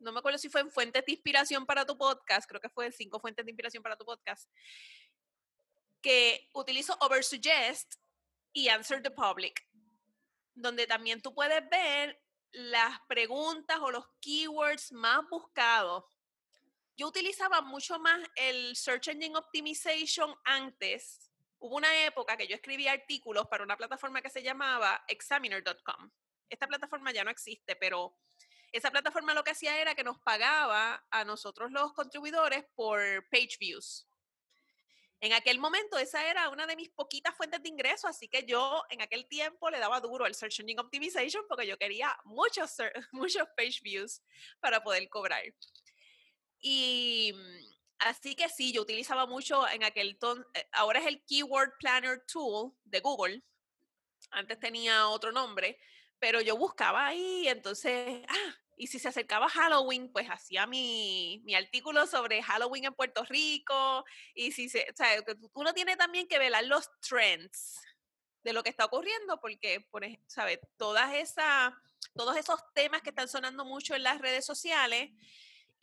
no me acuerdo si fue en Fuentes de Inspiración para tu podcast, creo que fue en Cinco Fuentes de Inspiración para tu podcast, que utilizo Oversuggest y Answer the Public, donde también tú puedes ver las preguntas o los keywords más buscados. Yo utilizaba mucho más el Search Engine Optimization antes. Hubo una época que yo escribía artículos para una plataforma que se llamaba examiner.com. Esta plataforma ya no existe, pero esa plataforma lo que hacía era que nos pagaba a nosotros los contribuidores por page views. En aquel momento esa era una de mis poquitas fuentes de ingreso, así que yo en aquel tiempo le daba duro al Search Engine Optimization porque yo quería muchos, muchos page views para poder cobrar. Y mm, así que sí, yo utilizaba mucho en aquel ton, eh, ahora es el Keyword Planner Tool de Google, antes tenía otro nombre, pero yo buscaba ahí, entonces, ah, Y si se acercaba Halloween, pues hacía mi, mi, artículo sobre Halloween en Puerto Rico. Y si se, o sea, uno tiene también que velar los trends de lo que está ocurriendo, porque, por ejemplo, ¿sabes? Todas esas, todos esos temas que están sonando mucho en las redes sociales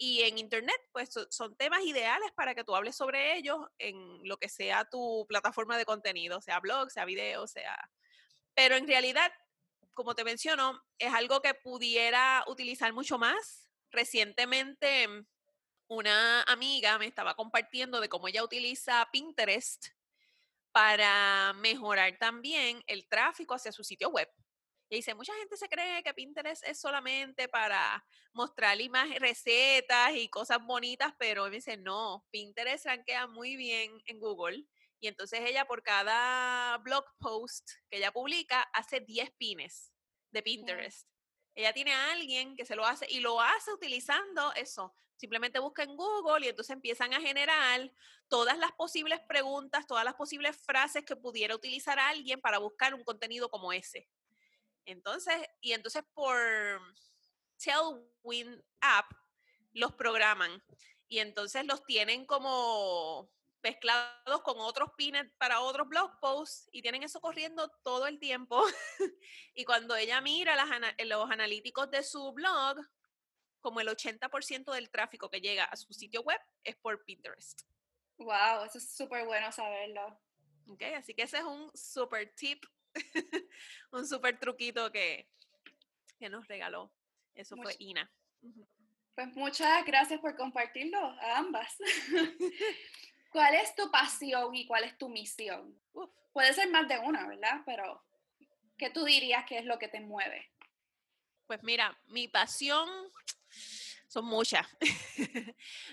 y en Internet, pues son temas ideales para que tú hables sobre ellos en lo que sea tu plataforma de contenido, sea blog, sea video, sea... Pero en realidad, como te menciono, es algo que pudiera utilizar mucho más. Recientemente, una amiga me estaba compartiendo de cómo ella utiliza Pinterest para mejorar también el tráfico hacia su sitio web. Y dice, mucha gente se cree que Pinterest es solamente para mostrar imágenes, recetas y cosas bonitas, pero me dice, no, Pinterest rankea muy bien en Google. Y entonces ella por cada blog post que ella publica hace 10 pines de Pinterest. Ella tiene a alguien que se lo hace y lo hace utilizando eso. Simplemente busca en Google y entonces empiezan a generar todas las posibles preguntas, todas las posibles frases que pudiera utilizar alguien para buscar un contenido como ese. Entonces, y entonces por Tailwind App los programan y entonces los tienen como mezclados con otros pines para otros blog posts y tienen eso corriendo todo el tiempo. y cuando ella mira las, los analíticos de su blog, como el 80% del tráfico que llega a su sitio web es por Pinterest. Wow, eso es súper bueno saberlo. Ok, así que ese es un super tip un súper truquito que, que nos regaló. Eso fue Ina. Pues muchas gracias por compartirlo a ambas. ¿Cuál es tu pasión y cuál es tu misión? Puede ser más de una, ¿verdad? Pero, ¿qué tú dirías que es lo que te mueve? Pues mira, mi pasión son muchas.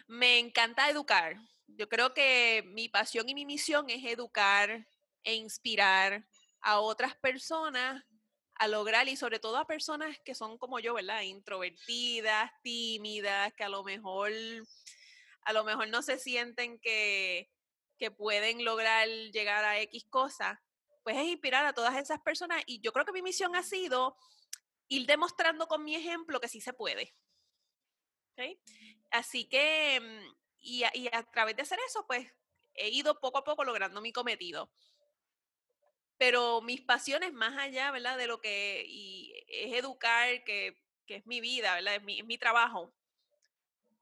Me encanta educar. Yo creo que mi pasión y mi misión es educar e inspirar a otras personas a lograr y sobre todo a personas que son como yo, ¿verdad? Introvertidas, tímidas, que a lo mejor a lo mejor no se sienten que, que pueden lograr llegar a X cosas, pues es inspirar a todas esas personas y yo creo que mi misión ha sido ir demostrando con mi ejemplo que sí se puede. Así que, mm, y y a través de hacer eso, pues he ido poco a poco logrando mi cometido pero mis pasiones más allá, ¿verdad? De lo que es educar, que, es mi vida, ¿verdad? Es mi, trabajo.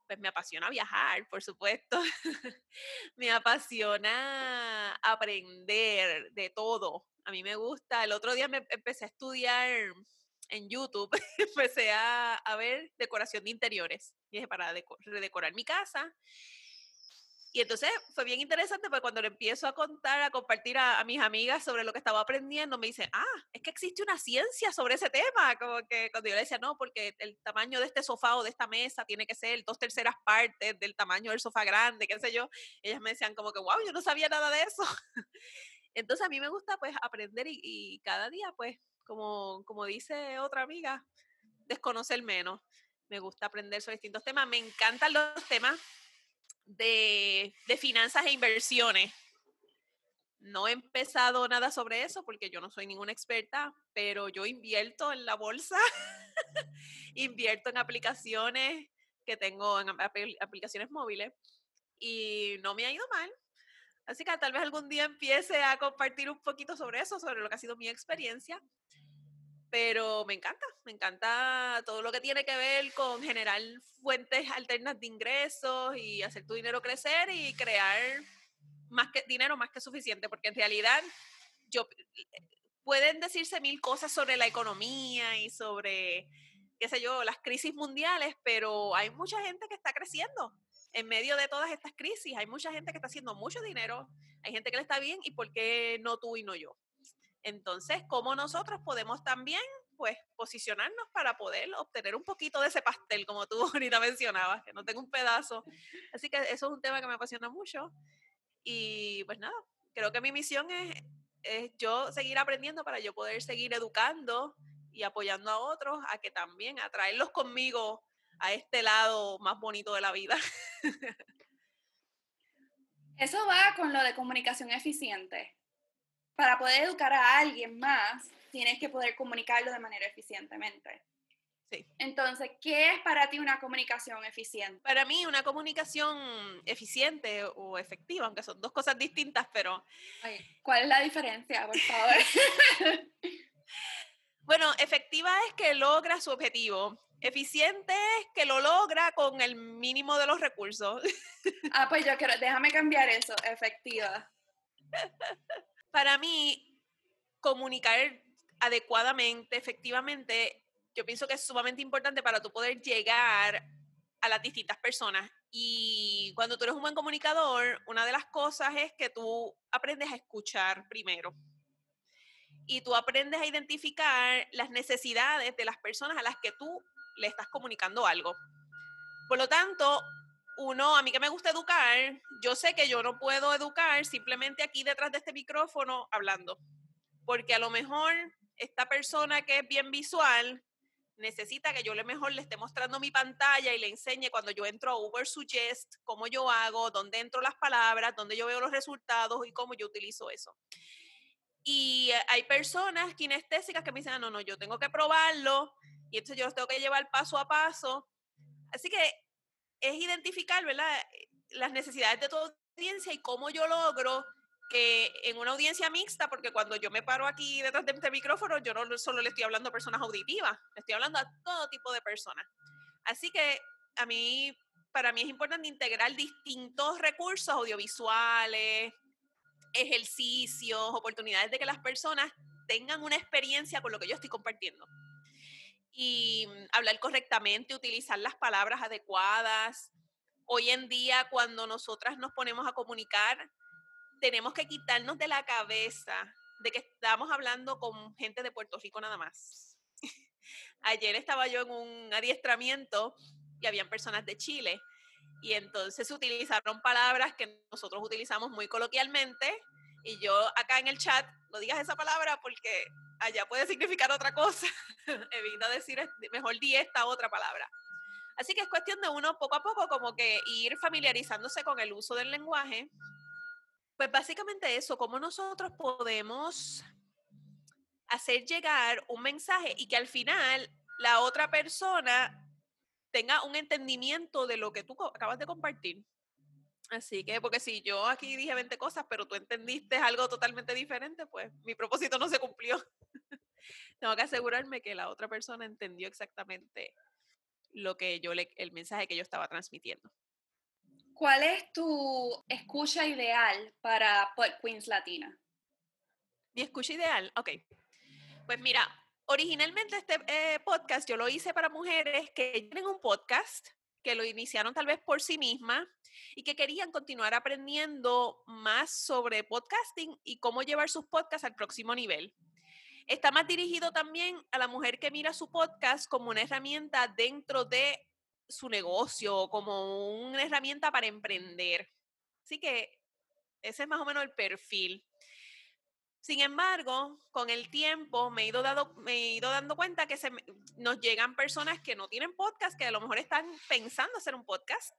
Pues me apasiona viajar, por supuesto. me apasiona aprender de todo. A mí me gusta. El otro día me empecé a estudiar en YouTube, empecé a, ver decoración de interiores. Y dije, para redecorar mi casa. Y entonces fue bien interesante porque cuando le empiezo a contar, a compartir a, mis amigas sobre lo que estaba aprendiendo, me dicen, ah, es que existe una ciencia sobre ese tema. Como que cuando yo le decía, no, porque el tamaño de este sofá o de esta mesa tiene que ser dos terceras partes del tamaño del sofá grande, qué sé yo, ellas me decían como que, wow, yo no sabía nada de eso. Entonces a mí me gusta pues aprender y, y cada día pues, como, como dice otra amiga, desconocer menos. Me gusta aprender sobre distintos temas. Me encantan los temas de, finanzas e inversiones. No he empezado nada sobre eso porque yo no soy ninguna experta, pero yo invierto en la bolsa, invierto en aplicaciones que tengo, en aplicaciones móviles y no me ha ido mal. Así que tal vez algún día empiece a compartir un poquito sobre eso, sobre lo que ha sido mi experiencia pero me encanta, me encanta todo lo que tiene que ver con generar fuentes alternas de ingresos y hacer tu dinero crecer y crear más que dinero más que suficiente, porque en realidad yo pueden decirse mil cosas sobre la economía y sobre qué sé yo, las crisis mundiales, pero hay mucha gente que está creciendo en medio de todas estas crisis, hay mucha gente que está haciendo mucho dinero, hay gente que le está bien y por qué no tú y no yo. Entonces, ¿cómo nosotros podemos también, pues, posicionarnos para poder obtener un poquito de ese pastel, como tú ahorita mencionabas, que no tengo un pedazo? Así que eso es un tema que me apasiona mucho. Y pues nada, creo que mi misión es, es yo seguir aprendiendo para yo poder seguir educando y apoyando a otros a que también atraerlos conmigo a este lado más bonito de la vida. Eso va con lo de comunicación eficiente para poder educar a alguien más, tienes que poder comunicarlo de manera eficientemente. Sí. Entonces, ¿qué es para ti una comunicación eficiente? Para mí, una comunicación eficiente o efectiva, aunque son dos cosas distintas, pero... ¿Cuál es la diferencia, por favor? bueno, efectiva es que logra su objetivo. Eficiente es que lo logra con el mínimo de los recursos. ah, pues yo quiero, déjame cambiar eso, efectiva. Para mí, comunicar adecuadamente, efectivamente, yo pienso que es sumamente importante para tú poder llegar a las distintas personas. Y cuando tú eres un buen comunicador, una de las cosas es que tú aprendes a escuchar primero. Y tú aprendes a identificar las necesidades de las personas a las que tú le estás comunicando algo. Por lo tanto, uno, a mí que me gusta educar, yo sé que yo no puedo educar simplemente aquí detrás de este micrófono hablando. Porque a lo mejor esta persona que es bien visual necesita que yo le mejor le esté mostrando mi pantalla y le enseñe cuando yo entro a Uber Suggest, cómo yo hago, dónde entro las palabras, dónde yo veo los resultados y cómo yo utilizo eso. Y hay personas kinestésicas que me dicen, ah, no, no, yo tengo que probarlo y entonces yo los tengo que llevar paso a paso. Así que es identificar, ¿verdad? Las necesidades de tu audiencia y cómo yo logro que en una audiencia mixta, porque cuando yo me paro aquí detrás de este micrófono, yo no solo le estoy hablando a personas auditivas, le estoy hablando a todo tipo de personas. Así que a mí, para mí es importante integrar distintos recursos audiovisuales, ejercicios, oportunidades de que las personas tengan una experiencia con lo que yo estoy compartiendo. Y mm, hablar correctamente, utilizar las palabras adecuadas. Hoy en día, cuando nosotras nos ponemos a comunicar, tenemos que quitarnos de la cabeza de que estamos hablando con gente de Puerto Rico nada más. Ayer estaba yo en un adiestramiento y habían personas de Chile y entonces utilizaron palabras que nosotros utilizamos muy coloquialmente y yo acá en el chat no digas esa palabra porque allá puede significar otra cosa. Evita decir, mejor di esta otra palabra. Así que es cuestión de uno poco a poco como que ir familiarizándose con el uso del lenguaje pues básicamente eso, cómo nosotros podemos hacer llegar un mensaje y que al final la otra persona tenga un entendimiento de lo que tú acabas de compartir. Así que, porque si yo aquí dije 20 cosas, pero tú entendiste algo totalmente diferente, pues mi propósito no se cumplió. Tengo que asegurarme que la otra persona entendió exactamente lo que yo le, el mensaje que yo estaba transmitiendo. ¿Cuál es tu escucha ideal para Queens Latina? Mi escucha ideal, ok. Pues mira, originalmente este eh, podcast yo lo hice para mujeres que tienen un podcast, que lo iniciaron tal vez por sí mismas y que querían continuar aprendiendo más sobre podcasting y cómo llevar sus podcasts al próximo nivel. Está más dirigido también a la mujer que mira su podcast como una herramienta dentro de su negocio como una herramienta para emprender. Así que ese es más o menos el perfil. Sin embargo, con el tiempo me he ido, dado, me he ido dando cuenta que se, nos llegan personas que no tienen podcast, que a lo mejor están pensando hacer un podcast.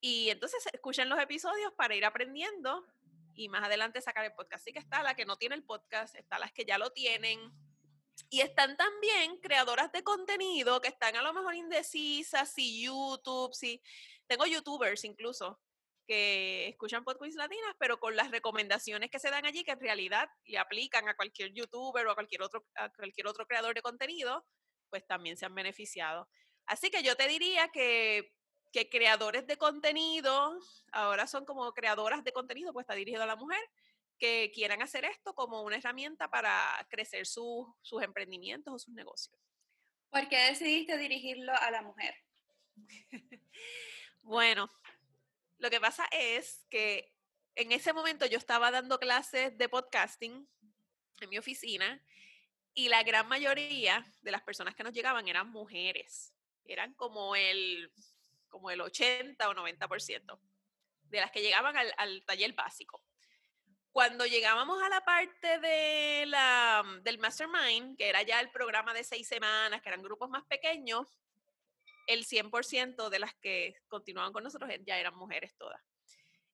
Y entonces escuchan los episodios para ir aprendiendo y más adelante sacar el podcast. Así que está la que no tiene el podcast, está las que ya lo tienen, y están también creadoras de contenido que están a lo mejor indecisas, si YouTube, si... Tengo youtubers incluso que escuchan podcasts latinas, pero con las recomendaciones que se dan allí, que en realidad le aplican a cualquier youtuber o a cualquier otro, a cualquier otro creador de contenido, pues también se han beneficiado. Así que yo te diría que, que creadores de contenido, ahora son como creadoras de contenido, pues está dirigido a la mujer, que quieran hacer esto como una herramienta para crecer sus emprendimientos o sus negocios. ¿Por qué decidiste dirigirlo a la mujer? bueno, lo que pasa es que en ese momento yo estaba dando clases de podcasting en mi oficina y la gran mayoría de las personas que nos llegaban eran mujeres. Eran como el, como el 80 o 90% de las que llegaban al taller básico cuando llegábamos a la parte de la, del Mastermind, que era ya el programa de seis semanas, que eran grupos más pequeños, el 100% de las que continuaban con nosotros ya eran mujeres todas.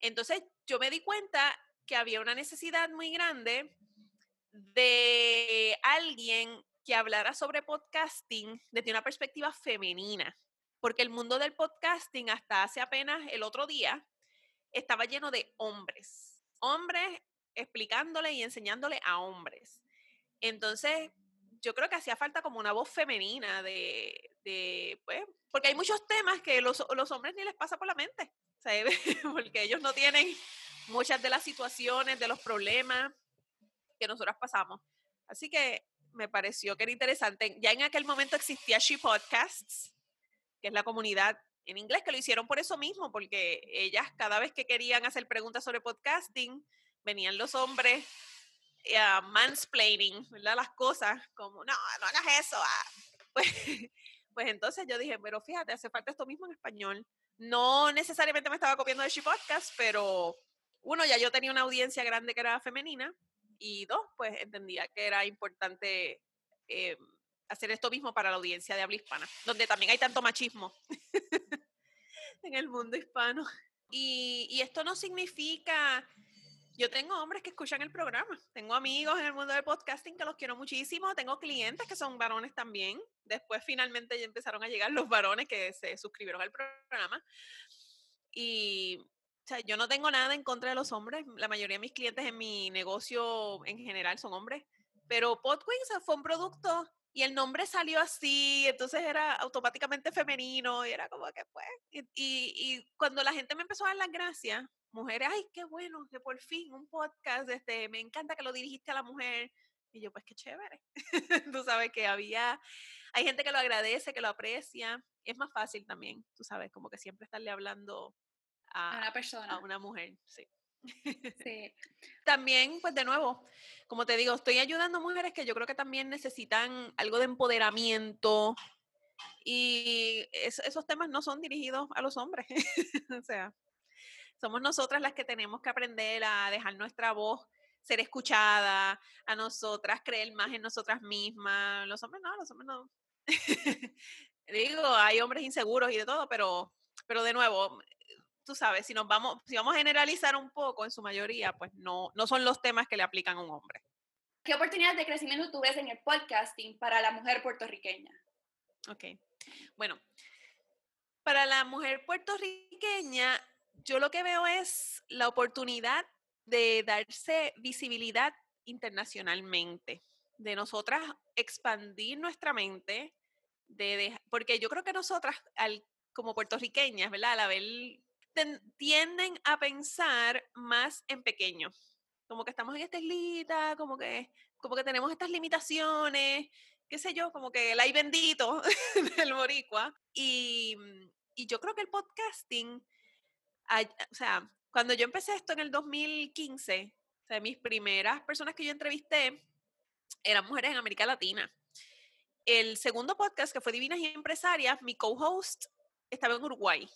Entonces yo me di cuenta que había una necesidad muy grande de alguien que hablara sobre podcasting desde una perspectiva femenina, porque el mundo del podcasting hasta hace apenas el otro día estaba lleno de hombres, hombres explicándole y enseñándole a hombres. Entonces, yo creo que hacía falta como una voz femenina de, pues, porque hay muchos temas que los, los hombres ni les pasa por la mente, ¿sabes? porque ellos no tienen muchas de las situaciones, de los problemas que nosotras pasamos. Así que me pareció que era interesante. Ya en aquel momento existía She Podcasts, que es la comunidad en inglés, que lo hicieron por eso mismo, porque ellas cada vez que querían hacer preguntas sobre podcasting, venían los hombres uh, mansplaining, ¿verdad? Las cosas, como, no, no hagas eso. Ah". Pues, pues entonces yo dije, pero fíjate, hace falta esto mismo en español. No necesariamente me estaba copiando de She Podcast, pero uno, ya yo tenía una audiencia grande que era femenina, y dos, pues entendía que era importante eh, hacer esto mismo para la audiencia de habla hispana, donde también hay tanto machismo en el mundo hispano. Y, y esto no significa yo tengo hombres que escuchan el programa, tengo amigos en el mundo del podcasting que los quiero muchísimo, tengo clientes que son varones también. Después finalmente ya empezaron a llegar los varones que se suscribieron al programa. Y o sea, yo no tengo nada en contra de los hombres, la mayoría de mis clientes en mi negocio en general son hombres, pero Podwings fue un producto y el nombre salió así, entonces era automáticamente femenino y era como que pues, y, y, cuando la gente me empezó a dar las gracias, mujeres, ay, qué bueno, que por fin un podcast, este, me encanta que lo dirigiste a la mujer. Y yo, pues qué chévere. tú sabes que había, hay gente que lo agradece, que lo aprecia. Es más fácil también, tú sabes, como que siempre estarle hablando a, una persona. A una mujer, sí. Sí. también, pues de nuevo, como te digo, estoy ayudando a mujeres que yo creo que también necesitan algo de empoderamiento y esos temas no son dirigidos a los hombres. o sea, somos nosotras las que tenemos que aprender a dejar nuestra voz ser escuchada, a nosotras creer más en nosotras mismas. Los hombres no, los hombres no. Digo, hay hombres inseguros y de todo, pero, pero de nuevo, tú sabes, si nos vamos, si vamos a generalizar un poco, en su mayoría, pues no, no son los temas que le aplican a un hombre. ¿Qué oportunidades de crecimiento tú ves en el podcasting para la mujer puertorriqueña? Ok, bueno, para la mujer puertorriqueña, yo lo que veo es la oportunidad de darse visibilidad internacionalmente, de nosotras expandir nuestra mente, de, porque yo creo que nosotras, al, como puertorriqueñas, ¿verdad? Al haber, tienden a pensar más en pequeño, como que estamos en esta islita, como que, como que tenemos estas limitaciones, qué sé yo, como que el ay bendito del boricua. Y, y yo creo que el podcasting o sea, cuando yo empecé esto en el 2015, o sea, mis primeras personas que yo entrevisté eran mujeres en América Latina. El segundo podcast, que fue Divinas y Empresarias, mi co-host estaba en Uruguay.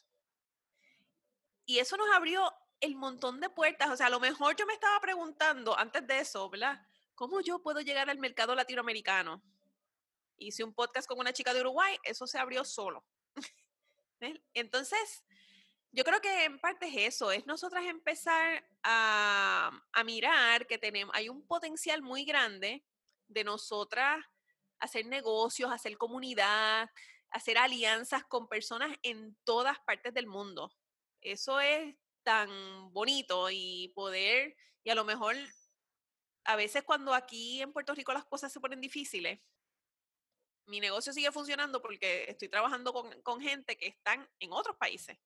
Y eso nos abrió el montón de puertas. O sea, a lo mejor yo me estaba preguntando antes de eso, ¿verdad? ¿Cómo yo puedo llegar al mercado latinoamericano? Hice un podcast con una chica de Uruguay, eso se abrió solo. Entonces, yo creo que en parte es eso, es nosotras empezar a, mirar que tenemos, hay un potencial muy grande de nosotras hacer negocios, hacer comunidad, hacer alianzas con personas en todas partes del mundo. Eso es tan bonito y poder, y a lo mejor a veces cuando aquí en Puerto Rico las cosas se ponen difíciles, mi negocio sigue funcionando porque estoy trabajando con, con gente que están en otros países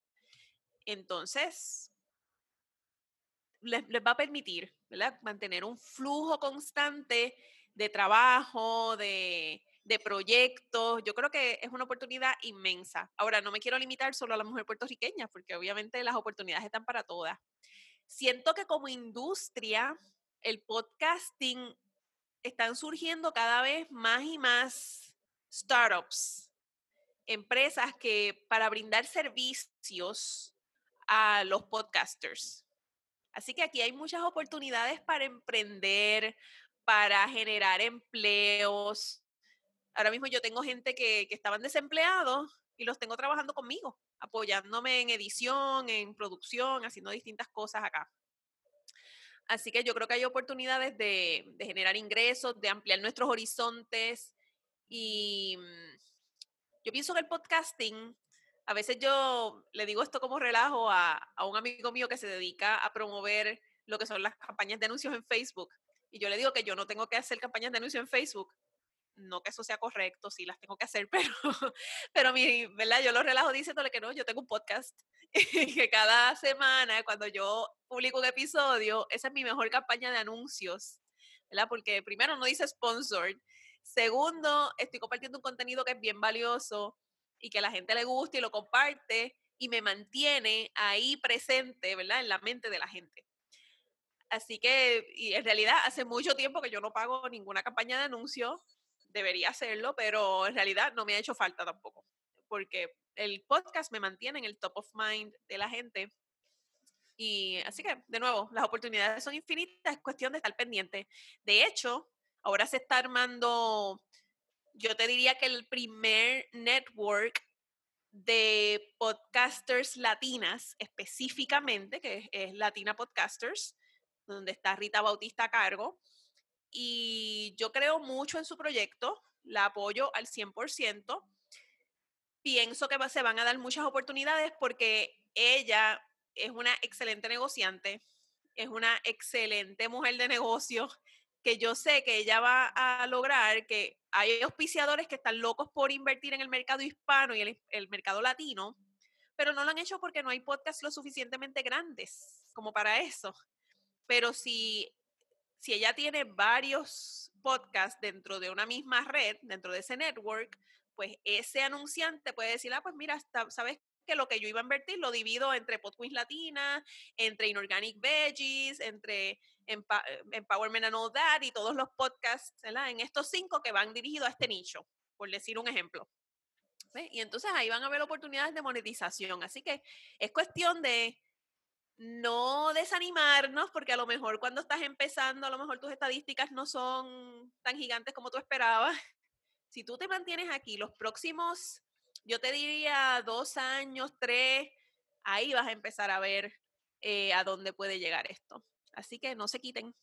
entonces les, va a permitir mantener un flujo constante de trabajo, de, de proyectos. Yo creo que es una oportunidad inmensa. Ahora, no me quiero limitar solo a la mujer puertorriqueña, porque obviamente las oportunidades están para todas. Siento que como industria, el podcasting están surgiendo cada vez más y más startups, empresas que para brindar servicios a los podcasters. Así que aquí hay muchas oportunidades para emprender, para generar empleos. Ahora mismo yo tengo gente que, que estaban desempleados y los tengo trabajando conmigo, apoyándome en edición, en producción, haciendo distintas cosas acá. Así que yo creo que hay oportunidades de, de, generar ingresos, de ampliar nuestros horizontes Y mm, yo pienso que el podcasting, a veces yo le digo esto como relajo a, a un amigo mío que se dedica a promover lo que son las campañas de anuncios en Facebook. Y yo le digo que yo no tengo que hacer campañas de anuncios en Facebook. No que eso sea correcto, sí las tengo que hacer, pero, pero mi, ¿verdad? Yo lo relajo diciéndole que no, yo tengo un podcast y que cada semana cuando yo publico un episodio, esa es mi mejor campaña de anuncios, ¿verdad? Porque primero no dice sponsored, segundo, estoy compartiendo un contenido que es bien valioso y que a la gente le gusta y lo comparte y me mantiene ahí presente, ¿verdad? En la mente de la gente. Así que, y en realidad, hace mucho tiempo que yo no pago ninguna campaña de anuncio, debería hacerlo, pero en realidad no me ha hecho falta tampoco, porque el podcast me mantiene en el top of mind de la gente. Y así que, de nuevo, las oportunidades son infinitas, es cuestión de estar pendiente. De hecho, ahora se está armando, yo te diría que el primer network de podcasters latinas específicamente, que es, Latina Podcasters, donde está Rita Bautista a cargo. Y yo creo mucho en su proyecto, la apoyo al 100%. Pienso que se van a dar muchas oportunidades porque ella es una excelente negociante, es una excelente mujer de negocio, que yo sé que ella va a lograr que hay auspiciadores que están locos por invertir en el mercado hispano y el, el mercado latino, pero no lo han hecho porque no hay podcasts lo suficientemente grandes como para eso. Pero si, si ella tiene varios podcasts dentro de una misma red, dentro de ese network, pues ese anunciante puede decir, ah, pues mira, sabes que lo que yo iba a invertir lo divido entre Podqueens Latina, entre Inorganic Veggies, entre Empowerment and All That y todos los podcasts, ¿verdad? En estos cinco que van dirigidos a este nicho, por decir un ejemplo. Y entonces ahí van a haber oportunidades de monetización. Así que es cuestión de no desanimarnos, porque a lo mejor cuando estás empezando, a lo mejor tus estadísticas no son tan gigantes como tú esperabas. Si tú te mantienes aquí los próximos yo te diría dos años, tres, ahí vas a empezar a ver eh, a dónde puede llegar esto. Así que no se quiten.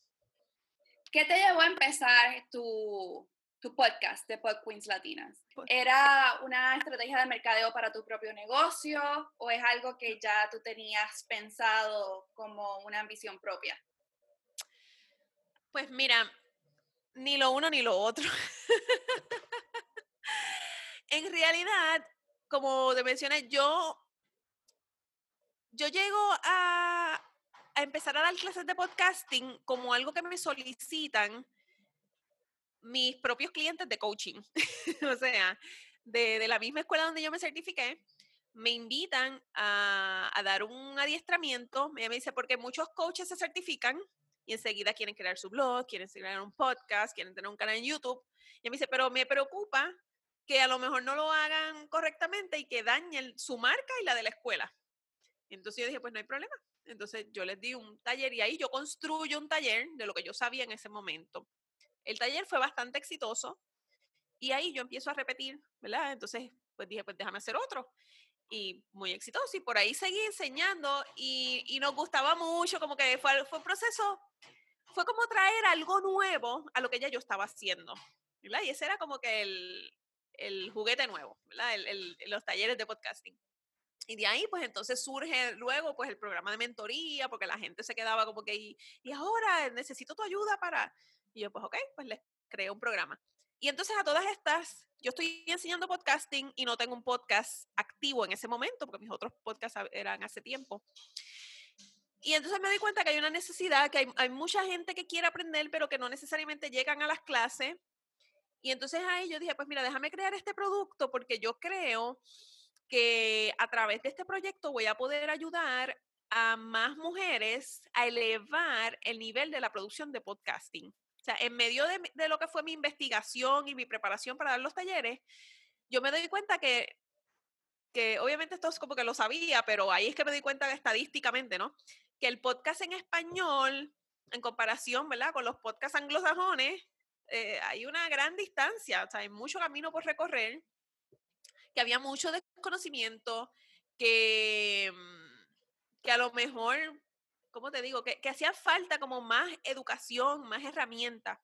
¿Qué te llevó a empezar tu, podcast de Pod Queens Latinas? ¿Era una estrategia de mercadeo para tu propio negocio o es algo que ya tú tenías pensado como una ambición propia? Pues mira, ni lo uno ni lo otro. en realidad, como te mencioné, yo, yo llego a, empezar a dar clases de podcasting como algo que me solicitan mis propios clientes de coaching. o sea, de, la misma escuela donde yo me certifiqué, me invitan a, dar un adiestramiento. Me dice, porque muchos coaches se certifican y enseguida quieren crear su blog, quieren crear un podcast, quieren tener un canal en YouTube. Y me dice, pero me preocupa que a lo mejor no lo hagan correctamente y que dañen su marca y la de la escuela. Entonces yo dije, pues no hay problema. Entonces yo les di un taller y ahí yo construyo un taller de lo que yo sabía en ese momento. El taller fue bastante exitoso y ahí yo empiezo a repetir, ¿verdad? Entonces, pues dije, pues déjame hacer otro. Y muy exitoso. Y por ahí seguí enseñando y, y nos gustaba mucho, como que fue, fue un proceso, fue como traer algo nuevo a lo que ya yo estaba haciendo. ¿verdad? Y ese era como que el, el juguete nuevo, ¿verdad? Los talleres de podcasting. Y de ahí, pues entonces surge luego, pues el programa de mentoría, porque la gente se quedaba como que, y, y ahora necesito tu ayuda para... Y yo, pues ok, pues les creo un programa. Y entonces a todas estas, yo estoy enseñando podcasting y no tengo un podcast activo en ese momento, porque mis otros podcasts eran hace tiempo. Y entonces me doy cuenta que hay una necesidad, que hay, hay, mucha gente que quiere aprender, pero que no necesariamente llegan a las clases y entonces ahí yo dije, pues mira, déjame crear este producto porque yo creo que a través de este proyecto voy a poder ayudar a más mujeres a elevar el nivel de la producción de podcasting. En medio de, lo que fue mi investigación y mi preparación para dar los talleres, yo me doy cuenta que, que obviamente esto es como que lo sabía, pero ahí es que me doy cuenta estadísticamente, ¿no? Que el podcast en español, en comparación, ¿verdad? Con los podcasts anglosajones, eh, hay una gran distancia, o sea, hay mucho camino por recorrer, que había mucho desconocimiento, que, mm, que a lo mejor, ¿cómo te digo? Que, que hacía falta como más educación, más herramientas.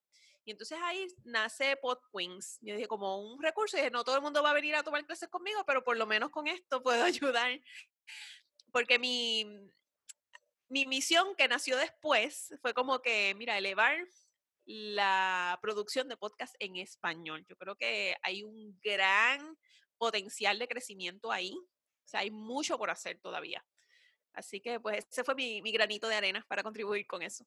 Y entonces ahí nace Podqueens. Yo dije, como un recurso, y dije, no todo el mundo va a venir a tomar clases conmigo, pero por lo menos con esto puedo ayudar. Porque mi, mi misión que nació después fue como que, mira, elevar la producción de podcast en español. Yo creo que hay un gran potencial de crecimiento ahí. O sea, hay mucho por hacer todavía. Así que pues ese fue mi, mi granito de arena para contribuir con eso.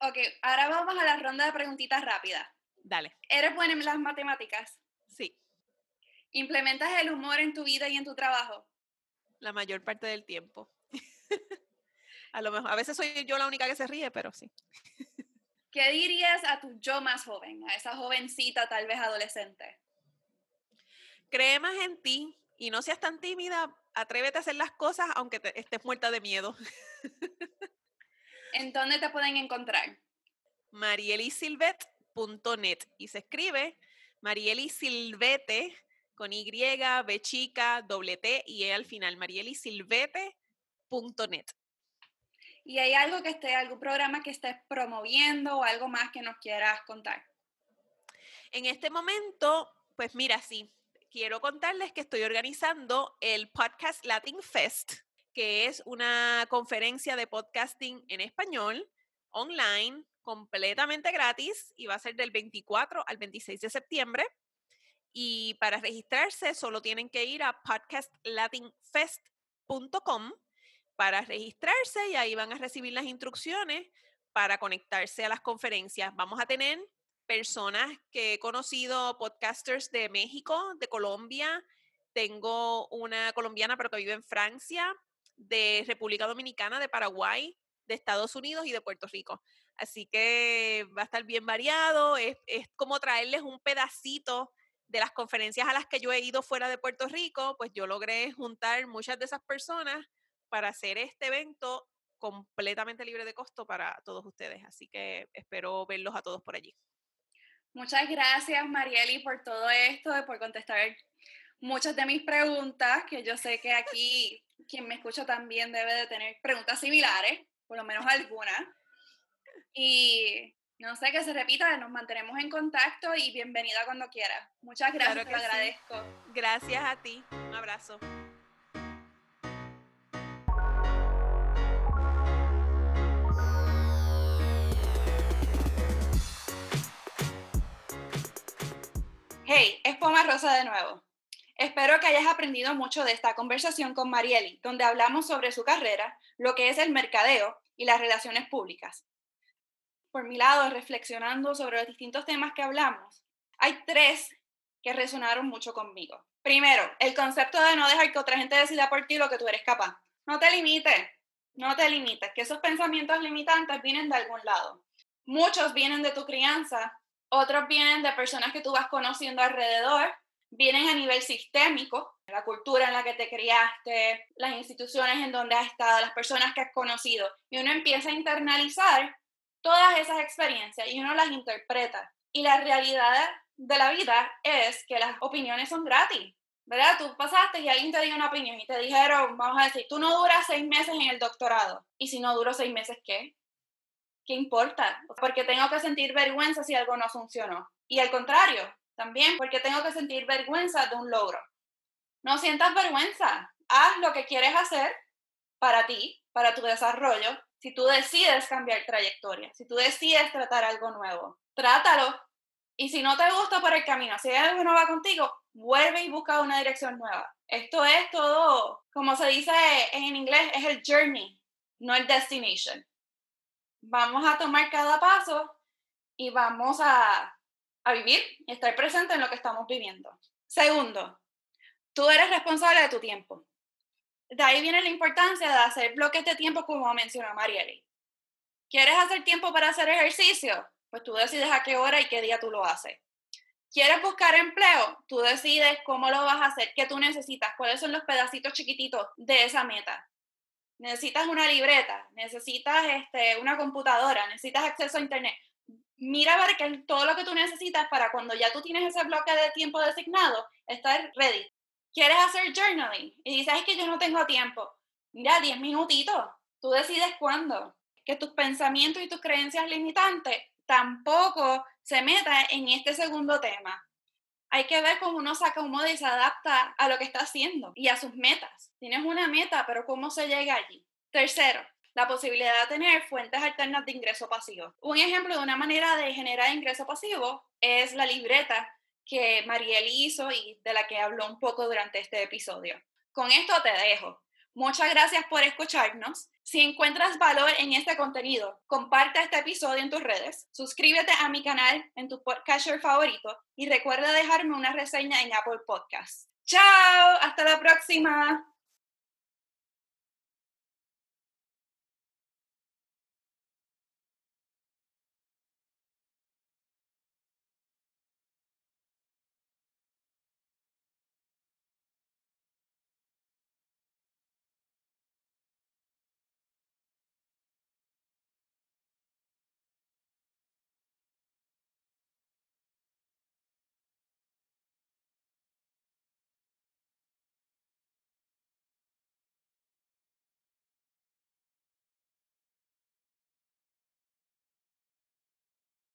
Ok, ahora vamos a la ronda de preguntitas rápidas. Dale. ¿Eres buena en las matemáticas? Sí. ¿Implementas el humor en tu vida y en tu trabajo? La mayor parte del tiempo. a lo mejor, a veces soy yo la única que se ríe, pero sí. ¿Qué dirías a tu yo más joven, a esa jovencita, tal vez adolescente? Cree más en ti y no seas tan tímida. Atrévete a hacer las cosas aunque te estés muerta de miedo. ¿En dónde te pueden encontrar? marielisilvet.net y se escribe marielisilvete con Y, B chica, doble T y E al final, marielisilvete.net. ¿Y hay algo que esté, algún programa que estés promoviendo o algo más que nos quieras contar? En este momento, pues mira, sí, quiero contarles que estoy organizando el Podcast Latin Fest, que es una conferencia de podcasting en español, online, completamente gratis y va a ser del 24 al 26 de septiembre. Y para registrarse solo tienen que ir a podcastlatinfest.com para registrarse y ahí van a recibir las instrucciones para conectarse a las conferencias. Vamos a tener personas que he conocido, podcasters de México, de Colombia. Tengo una colombiana pero que vive en Francia, de República Dominicana, de Paraguay, de Estados Unidos y de Puerto Rico. Así que va a estar bien variado. Es, como traerles un pedacito de las conferencias a las que yo he ido fuera de Puerto Rico, pues yo logré juntar muchas de esas personas para hacer este evento completamente libre de costo para todos ustedes. Así que espero verlos a todos por allí. Muchas gracias, Marieli, por todo esto y por contestar muchas de mis preguntas, que yo sé que aquí quien me escucha también debe de tener preguntas similares, por lo menos algunas. Y no sé, que se repita, nos mantenemos en contacto y bienvenida cuando quieras. Muchas gracias, te agradezco. Gracias a ti, un abrazo. Hey, es Poma Rosa de nuevo. Espero que hayas aprendido mucho de esta conversación con Marieli, donde hablamos sobre su carrera, lo que es el mercadeo y las relaciones públicas. Por mi lado, reflexionando sobre los distintos temas que hablamos, hay tres que resonaron mucho conmigo. Primero, el concepto de no dejar que otra gente decida por ti lo que tú eres capaz. No te limites, no te limites, que esos pensamientos limitantes vienen de algún lado. Muchos vienen de tu crianza, otros vienen de personas que tú vas conociendo alrededor vienen a nivel sistémico, la cultura en la que te criaste, las instituciones en donde has estado, las personas que has conocido, y uno empieza a internalizar todas esas experiencias y uno las interpreta. Y la realidad de la vida es que las opiniones son gratis, ¿verdad? Tú pasaste y alguien te dio una opinión y te dijeron, vamos a decir, tú no duras seis meses en el doctorado. ¿Y si no duro seis meses, qué? ¿Qué importa? Porque tengo que sentir vergüenza si algo no funcionó. Y al contrario, también porque tengo que sentir vergüenza de un logro. No sientas vergüenza, haz lo que quieres hacer para ti, para tu desarrollo. Si tú decides cambiar trayectoria, si tú decides tratar algo nuevo, trátalo. Y si no te gusta por el camino, si algo no va contigo, vuelve y busca una dirección nueva. Esto es todo, como se dice en inglés, es el journey, no el destination. Vamos a tomar cada paso y vamos a a vivir estar presente en lo que estamos viviendo. Segundo, tú eres responsable de tu tiempo. De ahí viene la importancia de hacer bloques de tiempo como mencionó Marieli. ¿Quieres hacer tiempo para hacer ejercicio? Pues tú decides a qué hora y qué día tú lo haces. ¿Quieres buscar empleo? Tú decides cómo lo vas a hacer, qué tú necesitas, cuáles son los pedacitos chiquititos de esa meta. Necesitas una libreta, necesitas este, una computadora, necesitas acceso a internet mira a ver que todo lo que tú necesitas para cuando ya tú tienes ese bloque de tiempo designado, estar ready. ¿Quieres hacer journaling? Y dices, es que yo no tengo tiempo. Mira, 10 minutitos. Tú decides cuándo. Que tus pensamientos y tus creencias limitantes tampoco se meta en este segundo tema. Hay que ver cómo uno saca un modo y se adapta a lo que está haciendo y a sus metas. Tienes una meta, pero ¿cómo se llega allí? Tercero, la posibilidad de tener fuentes alternas de ingreso pasivo. Un ejemplo de una manera de generar ingreso pasivo es la libreta que Mariel hizo y de la que habló un poco durante este episodio. Con esto te dejo. Muchas gracias por escucharnos. Si encuentras valor en este contenido, comparte este episodio en tus redes, suscríbete a mi canal en tu podcast favorito y recuerda dejarme una reseña en Apple Podcasts. ¡Chao! ¡Hasta la próxima!